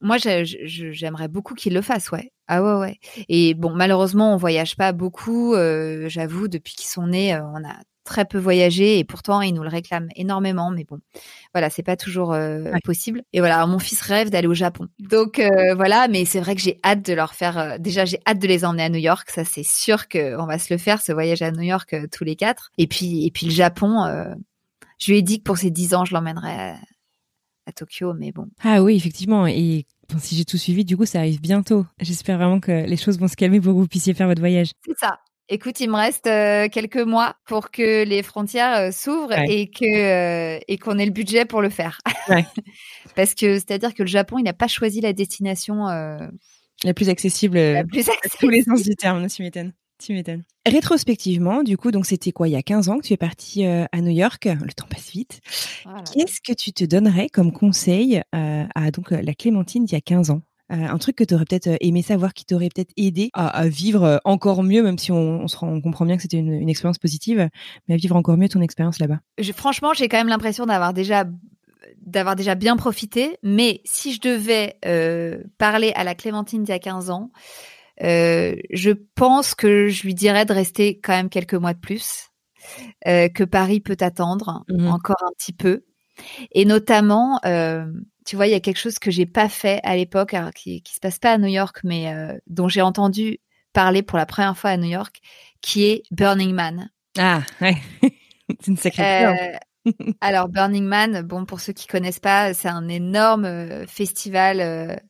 moi, j'aimerais beaucoup qu'ils le fassent, ouais. Ah ouais, ouais. Et bon, malheureusement, on voyage pas beaucoup. J'avoue, depuis qu'ils sont nés, on a très peu voyagé et pourtant ils nous le réclament énormément. Mais bon, voilà, c'est pas toujours euh, possible. Et voilà, mon fils rêve d'aller au Japon. Donc euh, voilà, mais c'est vrai que j'ai hâte de leur faire. Euh, déjà, j'ai hâte de les emmener à New York. Ça, c'est sûr qu'on va se le faire, ce voyage à New York tous les quatre. Et puis, et puis le Japon. je lui ai dit que pour ses 10 ans, je l'emmènerai à, à Tokyo, mais bon. Ah oui, effectivement. Et si j'ai tout suivi, du coup, ça arrive bientôt. J'espère vraiment que les choses vont se calmer pour que vous puissiez faire votre voyage. C'est ça. Écoute, il me reste euh, quelques mois pour que les frontières euh, s'ouvrent et que euh, et qu'on ait le budget pour le faire. Parce que c'est-à-dire que le Japon, il n'a pas choisi la destination la plus accessible, la plus accessible. à tous les sens du terme. Tu m'étonnes. Tu m'étonnes. Rétrospectivement, du coup, donc c'était quoi il y a 15 ans que tu es partie à New York. Le temps passe vite. Qu'est-ce que tu te donnerais comme conseil à donc la Clémentine d'il y a 15 ans? Un truc que tu aurais peut-être euh, aimé savoir qui t'aurait peut-être aidé à, vivre euh, encore mieux, même si on, on, se rend, on comprend bien que c'était une, expérience positive, mais à vivre encore mieux ton expérience là-bas. Franchement, j'ai quand même l'impression d'avoir déjà d'avoir déjà bien profité, mais si je devais parler à la Clémentine d'il y a 15 ans, je pense que je lui dirais de rester quand même quelques mois de plus, que Paris peut attendre mmh encore un petit peu, et notamment tu vois, il y a quelque chose que j'ai pas fait à l'époque, qui, qui se passe pas à New York, mais euh, dont j'ai entendu parler pour la première fois à New York, qui est Burning Man. Ah, ouais. c'est une sacrée euh, Alors, Burning Man, bon, pour ceux qui connaissent pas, c'est un énorme euh, festival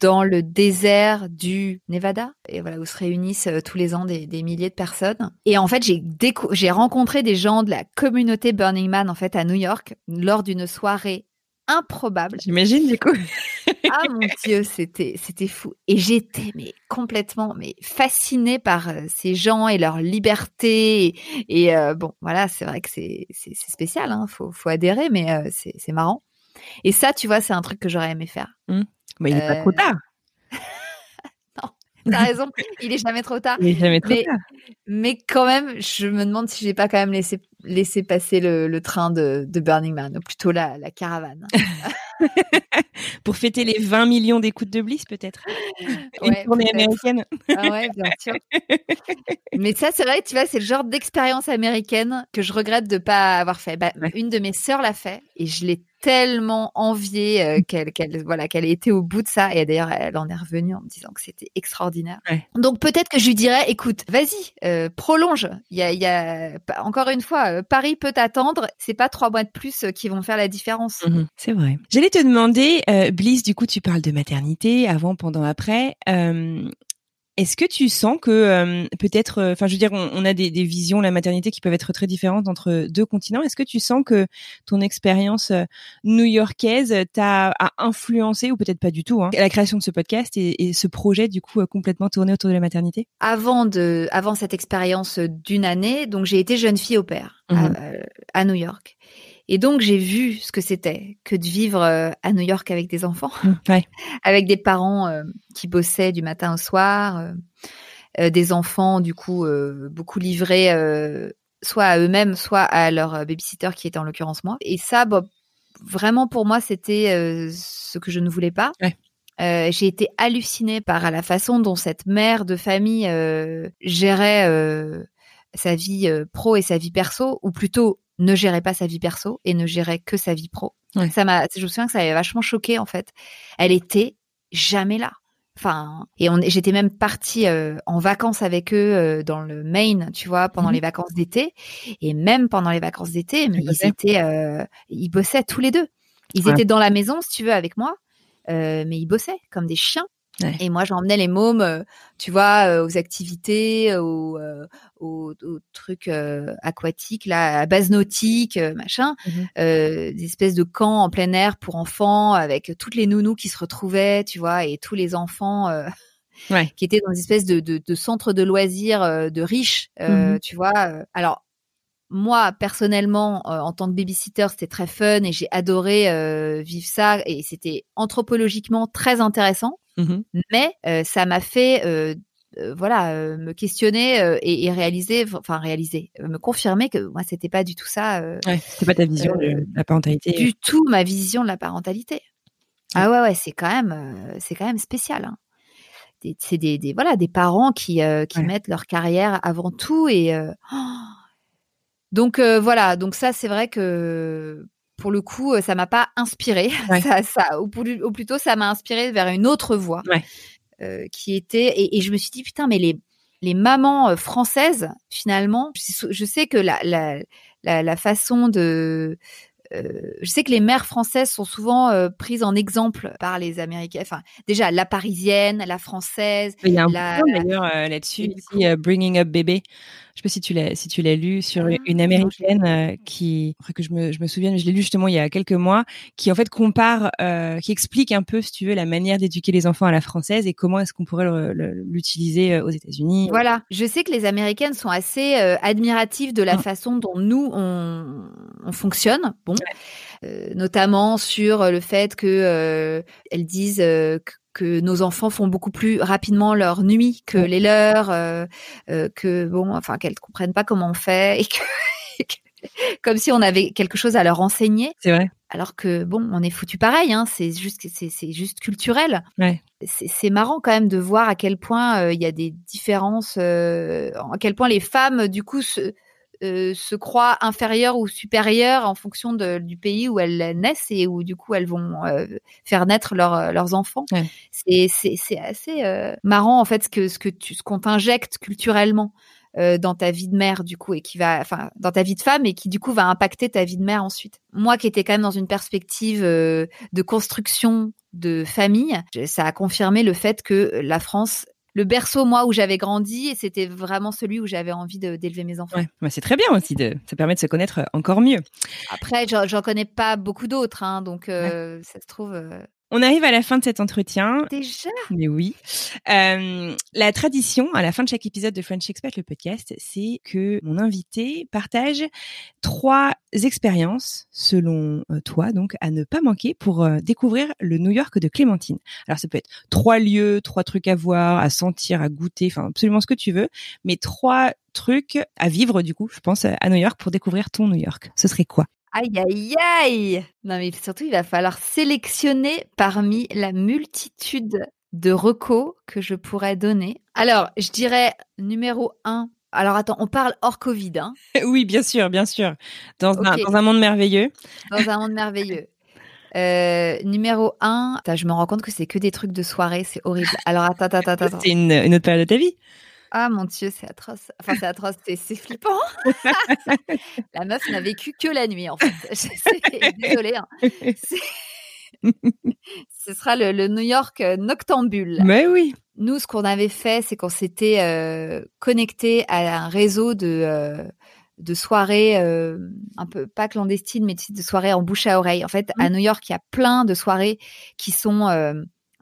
dans le désert du Nevada, et voilà, où se réunissent tous les ans des, des, milliers de personnes. Et en fait, j'ai j'ai rencontré des gens de la communauté Burning Man, en fait, à New York, lors d'une soirée improbable. J'imagine du coup. ah mon dieu, c'était c'était fou. Et j'étais mais complètement mais fascinée par euh, ces gens et leur liberté. Et, euh, bon, voilà, c'est vrai que c'est c'est spécial, hein, faut faut adhérer, mais euh, c'est c'est marrant. Et ça, tu vois, c'est un truc que j'aurais aimé faire. Mmh. Mais il n'est pas trop tard. T'as raison, il est jamais trop tard. Il est jamais trop mais, tard. Mais quand même, je me demande si j'ai pas quand même laissé, laissé passer le, train de, Burning Man, ou plutôt la, la caravane. Pour fêter les 20 millions d'écoutes de Bliss, peut-être. Une tournée américaine. ah ouais, bien sûr. Mais ça, c'est vrai, tu vois, c'est le genre d'expérience américaine que je regrette de pas avoir fait. Bah, Une de mes sœurs l'a fait et je l'ai tellement envié euh, qu'elle qu'elle voilà qu'elle ait été au bout de ça et d'ailleurs elle en est revenue en me disant que c'était extraordinaire. Donc peut-être que je lui dirais écoute, vas-y, euh, prolonge. Il y a, il y a encore une fois euh, Paris peut attendre, c'est pas trois mois de plus qui vont faire la différence. Mmh c'est vrai. J'allais te demander Bliss du coup tu parles de maternité avant, pendant, après. Est-ce que tu sens que euh, peut-être, euh, enfin, je veux dire, on, a des, visions la maternité qui peuvent être très différentes entre deux continents. Est-ce que tu sens que ton expérience euh, new-yorkaise t'a influencé ou peut-être pas du tout hein, la création de ce podcast et, ce projet du coup complètement tourné autour de la maternité? Avant de, avant cette expérience d'une année, donc j'ai été jeune fille au père à, mmh à New York. Et donc j'ai vu ce que c'était que de vivre euh, à New York avec des enfants, mmh, avec des parents euh, qui bossaient du matin au soir, euh, des enfants du coup beaucoup livrés soit à eux-mêmes, soit à leur babysitter qui était en l'occurrence moi. Et ça, vraiment pour moi, c'était ce que je ne voulais pas. j'ai été hallucinée par la façon dont cette mère de famille gérait sa vie pro et sa vie perso, ou plutôt ne gérait pas sa vie perso et ne gérait que sa vie pro. Ça m'a, je me souviens que ça avait vachement choqué en fait. Elle était jamais là. Enfin, et on, j'étais même partie euh, en vacances avec eux euh, dans le Maine, tu vois, pendant mhm. les vacances d'été. Et même pendant les vacances d'été, mais ils étaient, euh, ils bossaient tous les deux. Ils étaient dans la maison, si tu veux, avec moi, mais ils bossaient comme des chiens. Et moi, j'emmenais les mômes, euh, tu vois, euh, aux activités, euh, aux, aux, trucs aquatiques, là, à base nautique, machin, mmh des espèces de camps en plein air pour enfants avec toutes les nounous qui se retrouvaient, tu vois, et tous les enfants. qui étaient dans une espèce de, de, de centre de loisirs de riches, mmh tu vois. Alors, moi personnellement en tant que babysitter c'était très fun et j'ai adoré vivre ça et c'était anthropologiquement très intéressant Mmh Mais ça m'a fait voilà me questionner et, réaliser enfin réaliser me confirmer que moi c'était pas du tout ça ouais, c'était pas ta vision de la parentalité du tout ma vision de la parentalité. Ah ouais ouais c'est quand même c'est quand même spécial hein. c'est des, des, voilà des parents qui qui mettent leur carrière avant tout et oh, Donc voilà, donc ça c'est vrai que pour le coup, ça m'a pas inspiré. Ça, ça, ou, plutôt, ça m'a inspiré vers une autre voie qui était. Et, et, je me suis dit putain, mais les les mamans françaises finalement, je, je sais que la, la, la, la façon de euh, je sais que les mères françaises sont souvent euh, prises en exemple par les Américains. Enfin, déjà la parisienne, la française. Il y a un d'ailleurs euh, là-dessus, Bringing Up Baby. Je sais pas si tu l'as si tu l'as lu sur ah, une américaine euh, qui que je me je me souviens, je l'ai lu justement il y a quelques mois, qui en fait compare, euh, qui explique un peu si tu veux la manière d'éduquer les enfants à la française et comment est-ce qu'on pourrait l'utiliser euh, aux États-Unis. Voilà, je sais que les américaines sont assez admiratives de la mmh. façon dont nous on, on fonctionne. Bon. notamment sur le fait que elles disent que nos enfants font beaucoup plus rapidement leur nuit que les leurs, euh, euh, que bon, enfin qu'elles comprennent pas comment on fait et que, comme si on avait quelque chose à leur enseigner. C'est vrai. Alors que bon, on est foutu pareil, hein, c'est juste c'est juste culturel. Ouais. C'est marrant quand même de voir à quel point euh, il y a des différences, à quel point les femmes du coup se, euh, se croient inférieures ou supérieures en fonction de, du pays où elles naissent et où du coup elles vont euh, faire naître euh, leurs enfants. C'est assez marrant en fait ce que ce que tu ce qu'on t'injecte culturellement dans ta vie de mère du coup et qui va enfin dans ta vie de femme et qui du coup va impacter ta vie de mère ensuite. Moi qui étais quand même dans une perspective de construction de famille, ça a confirmé le fait que la France le berceau, moi, où j'avais grandi, et c'était vraiment celui où j'avais envie d'élever mes enfants. Ouais, c'est très bien aussi, de, ça permet de se connaître encore mieux. Après, j'en connais pas beaucoup d'autres, hein, donc euh, ça se trouve, euh, on arrive à la fin de cet entretien. Déjà? Mais oui. Euh, la tradition, à la fin de chaque épisode de French Expert, le podcast, c'est que mon invité partage trois expériences, selon euh, toi, donc, à ne pas manquer pour euh, découvrir le New York de Clémentine. Alors, ça peut être trois lieux, trois trucs à voir, à sentir, à goûter, enfin, absolument ce que tu veux, mais trois trucs à vivre, du coup, je pense, à New York pour découvrir ton New York. Ce serait quoi? Aïe, aïe, aïe Non, mais surtout, il va falloir sélectionner parmi la multitude de recos que je pourrais donner. Alors, je dirais numéro un. Alors, attends, on parle hors Covid. Hein oui, bien sûr, bien sûr. Dans, un, monde merveilleux. Dans un monde merveilleux. Euh, numéro un, je me rends compte que c'est que des trucs de soirée, c'est horrible. Alors, attends, attends, attends. C'est une, une autre période de ta vie ah mon Dieu, c'est atroce. Enfin, c'est atroce, c'est flippant. la meuf n'a vécu que la nuit, en fait. Désolée. Hein. Ce sera le, New York euh, noctambule. Mais oui. Nous, ce qu'on avait fait, c'est qu'on s'était euh, connecté à un réseau de, euh, de soirées un peu pas clandestines, mais de soirées en bouche à oreille. En fait, à mmh. New York, il y a plein de soirées qui sont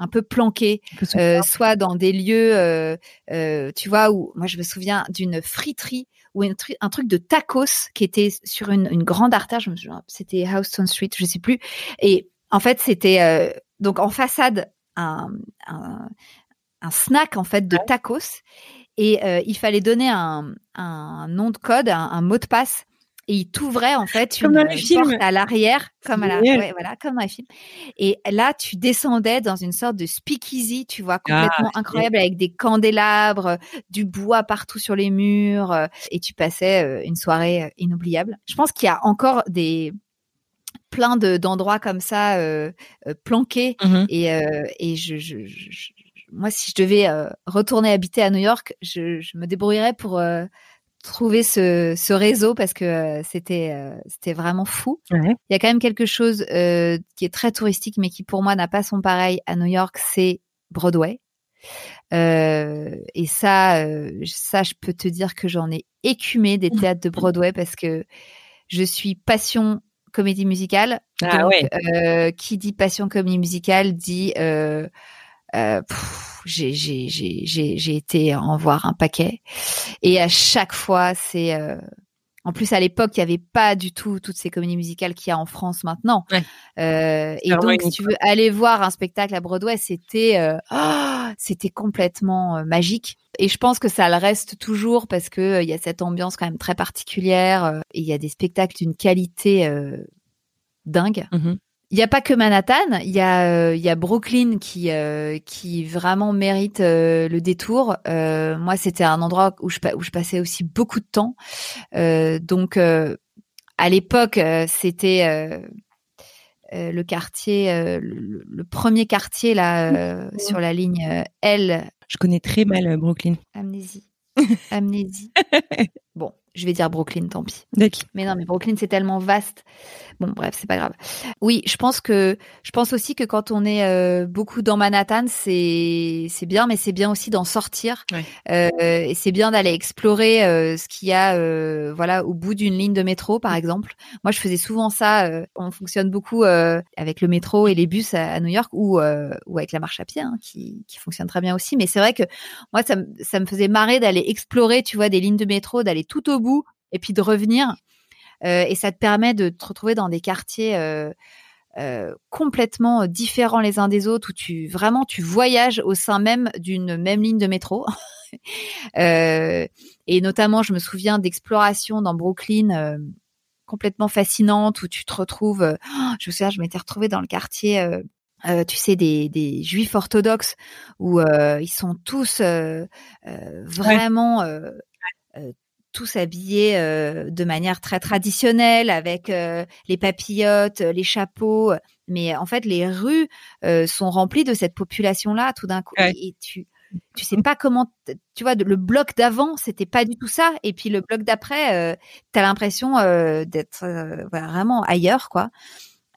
un peu planqué, euh, soit dans des lieux, euh, euh, tu vois, où moi je me souviens d'une friterie ou un, truc, un truc de tacos qui était sur une, grande artère, je me souviens, c'était Houston Street, je sais plus, et en fait c'était donc en façade un, un, snack en fait de tacos. Et il fallait donner un, un nom de code, un mot de passe et il t'ouvrait en fait une, porte à l'arrière, comme à la, voilà, comme les films. Et là, tu descendais dans une sorte de speakeasy, tu vois, complètement ah, incroyable, avec des candélabres, du bois partout sur les murs, euh, et tu passais euh, une soirée euh, inoubliable. Je pense qu'il y a encore des plein de d'endroits comme ça planqués, mmh et et je, je, moi, si je devais retourner habiter à New York, je, je me débrouillerais pour trouver ce, ce réseau parce que euh, c'était euh, c'était vraiment fou. Il y a quand même quelque chose euh, qui est très touristique mais qui pour moi n'a pas son pareil à New York, c'est Broadway. et ça, ça, je peux te dire que j'en ai écumé des théâtres de Broadway parce que je suis passion comédie musicale. Ah donc, qui dit passion comédie musicale dit j'ai été en voir un paquet. Et à chaque fois c'est euh, en plus à l'époque il y avait pas du tout toutes ces comédies musicales qu'il y a en France maintenant. Euh, et donc si tu veux aller voir un spectacle à Broadway c'était euh, oh, c'était complètement magique. Et je pense que ça le reste toujours parce que il y a cette ambiance quand même très particulière et il y a des spectacles d'une qualité dingue. Mmh il n'y a pas que Manhattan, il y a il y a Brooklyn qui qui vraiment mérite le détour. moi, c'était un endroit où je où je passais aussi beaucoup de temps. donc à l'époque, c'était le quartier, le, premier quartier là sur la ligne L. Je connais très mal Brooklyn. Amnésie. Amnésie. bon, je vais dire Brooklyn, tant pis. Mais non, mais Brooklyn, c'est tellement vaste. Bon, bref, c'est pas grave. Oui, je pense que je pense aussi que quand on est euh, beaucoup dans Manhattan, c'est c'est bien, mais c'est bien aussi d'en sortir. Euh, et c'est bien d'aller explorer euh, ce qu'il y a, voilà, au bout d'une ligne de métro, par exemple. Moi, je faisais souvent ça. on fonctionne beaucoup avec le métro et les bus à, New York, ou ou avec la marche à pied, hein, qui qui fonctionne très bien aussi. Mais c'est vrai que moi, ça ça me faisait marrer d'aller explorer, tu vois, des lignes de métro, d'aller tout au bout et puis de revenir. Euh, et ça te permet de te retrouver dans des quartiers euh, euh, complètement différents les uns des autres où tu vraiment tu voyages au sein même d'une même ligne de métro. et notamment, je me souviens d'explorations dans Brooklyn complètement fascinantes où tu te retrouves. je me souviens, je m'étais retrouvée dans le quartier. tu sais, des, des juifs orthodoxes où ils sont tous vraiment tous habillés euh, de manière très traditionnelle avec euh, les papillotes, euh, les chapeaux. Mais en fait, les rues sont remplies de cette population-là tout d'un coup. Et tu tu sais pas comment tu vois le bloc d'avant c'était pas du tout ça et puis le bloc d'après tu as l'impression d'être vraiment ailleurs quoi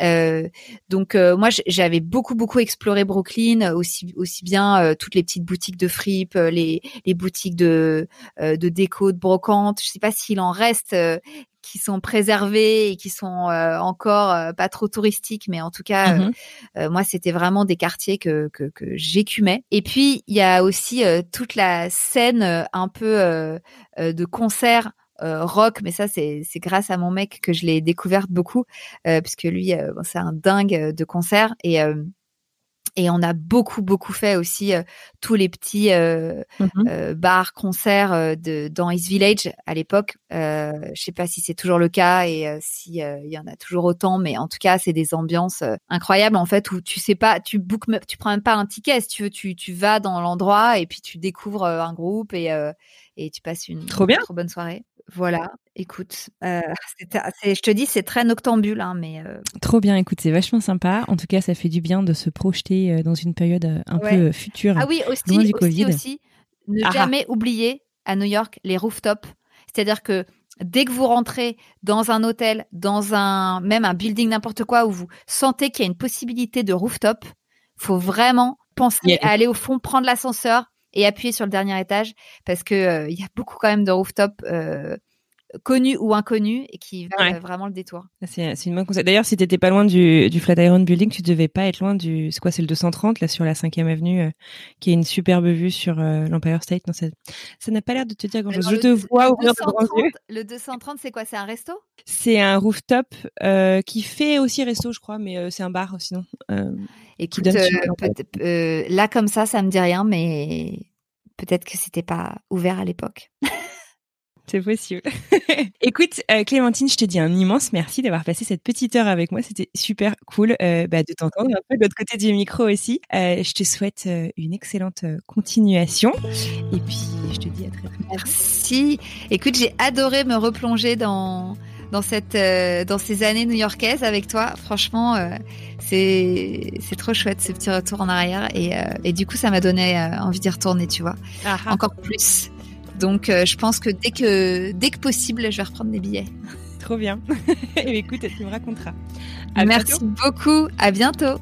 euh, donc euh, moi j'avais beaucoup beaucoup exploré Brooklyn aussi aussi bien euh, toutes les petites boutiques de fripe les les boutiques de de déco de brocante je sais pas s'il en reste qui sont préservés et qui sont encore pas trop touristiques mais en tout cas mmh moi c'était vraiment des quartiers que que, que j'écumais. Et puis il y a aussi toute la scène un peu de concert euh, rock, mais ça c'est grâce à mon mec que je l'ai découverte beaucoup, euh, puisque lui euh, c'est un dingue de concert et et on a beaucoup beaucoup fait aussi tous les petits mmh bars concerts de dans East Village à l'époque. je sais pas si c'est toujours le cas et si il y en a toujours autant, mais en tout cas c'est des ambiances incroyables en fait où tu sais pas, tu book, tu prends même pas un ticket si tu veux, tu tu vas dans l'endroit et puis tu découvres un groupe et et tu passes une trop bien, trop bonne soirée. Voilà, écoute, euh, je te dis, c'est très noctambule, hein, mais. Euh Trop bien, écoute, c'est vachement sympa. En tout cas, ça fait du bien de se projeter euh, dans une période un peu future. Ah oui, aussi, aussi, aussi, ne ah ah. jamais oublier à New York les rooftops. C'est-à-dire que dès que vous rentrez dans un hôtel, dans un même un building n'importe quoi où vous sentez qu'il y a une possibilité de rooftop, faut vraiment penser à aller au fond, prendre l'ascenseur, et appuyer sur le dernier étage parce que euh, il y a beaucoup quand même de rooftop euh, connus ou inconnus et qui valent vraiment le détour. Ah, c'est une bonne conseil. D'ailleurs, si tu n'étais pas loin du, du Flatiron Building, tu devais pas être loin du. C'est quoi C'est le 230 là sur la 5e avenue, euh, qui est une superbe vue sur l'Empire State. Non, ça n'a pas l'air de te dire grand-chose. Je te vois ouvrir Le 230, c'est quoi C'est un resto? C'est un rooftop qui fait aussi resto, je crois, mais c'est un bar sinon. Écoute, euh, euh, là comme ça, ça me dit rien, mais peut-être que c'était pas ouvert à l'époque. C'est possible. Écoute, euh, Clémentine, je te dis un immense merci d'avoir passé cette petite heure avec moi. C'était super cool bah, de t'entendre un peu de l'autre côté du micro aussi. je te souhaite une excellente continuation. Et puis, je te dis à très bientôt. Merci. Écoute, j'ai adoré me replonger dans dans cette dans ces années new-yorkaises avec toi. Franchement, c'est c'est trop chouette ce petit retour en arrière et, euh, et du coup ça m'a donné euh, envie d'y retourner tu vois ah ah. encore plus donc euh, je pense que dès que dès que possible je vais reprendre des billets. Trop bien. Et écoute tu me raconteras. Merci beaucoup. À bientôt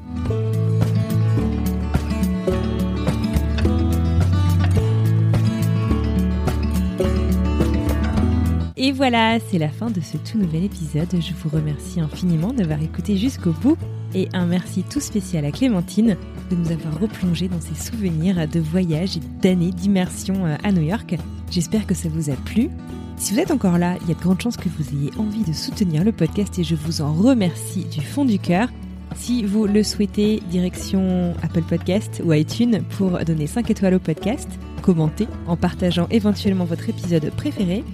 Et voilà, c'est la fin de ce tout nouvel épisode. Je vous remercie infiniment d'avoir écouté jusqu'au bout et un merci tout spécial à Clémentine de nous avoir replongé dans ses souvenirs de voyage et d'années d'immersion euh, à New York. J'espère que ça vous a plu. Si vous êtes encore là, il y a de grandes chances que vous ayez envie de soutenir le podcast et je vous en remercie du fond du cœur. Si vous le souhaitez, direction Apple Podcast ou iTunes pour donner 5 étoiles au podcast, commenter en partageant éventuellement votre épisode préféré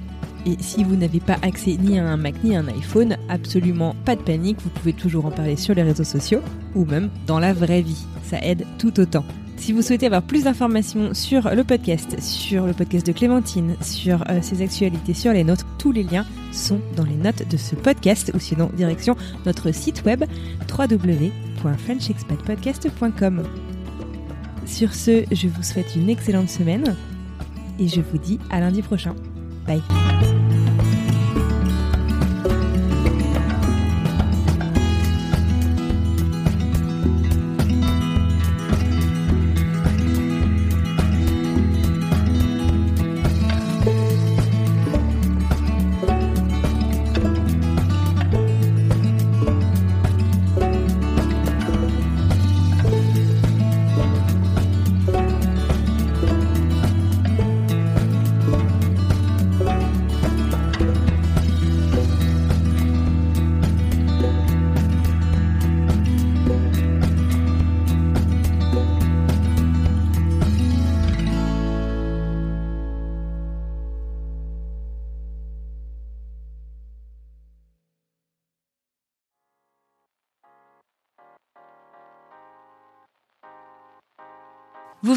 Et si vous n'avez pas accès ni à un Mac ni à un iPhone, absolument pas de panique, vous pouvez toujours en parler sur les réseaux sociaux ou même dans la vraie vie. Ça aide tout autant. Si vous souhaitez avoir plus d'informations sur le podcast, sur le podcast de Clémentine, sur euh, ses actualités, sur les nôtres, tous les liens sont dans les notes de ce podcast ou sinon direction notre site web www.frenchexpatpodcast.com. Sur ce, je vous souhaite une excellente semaine et je vous dis à lundi prochain. Bye.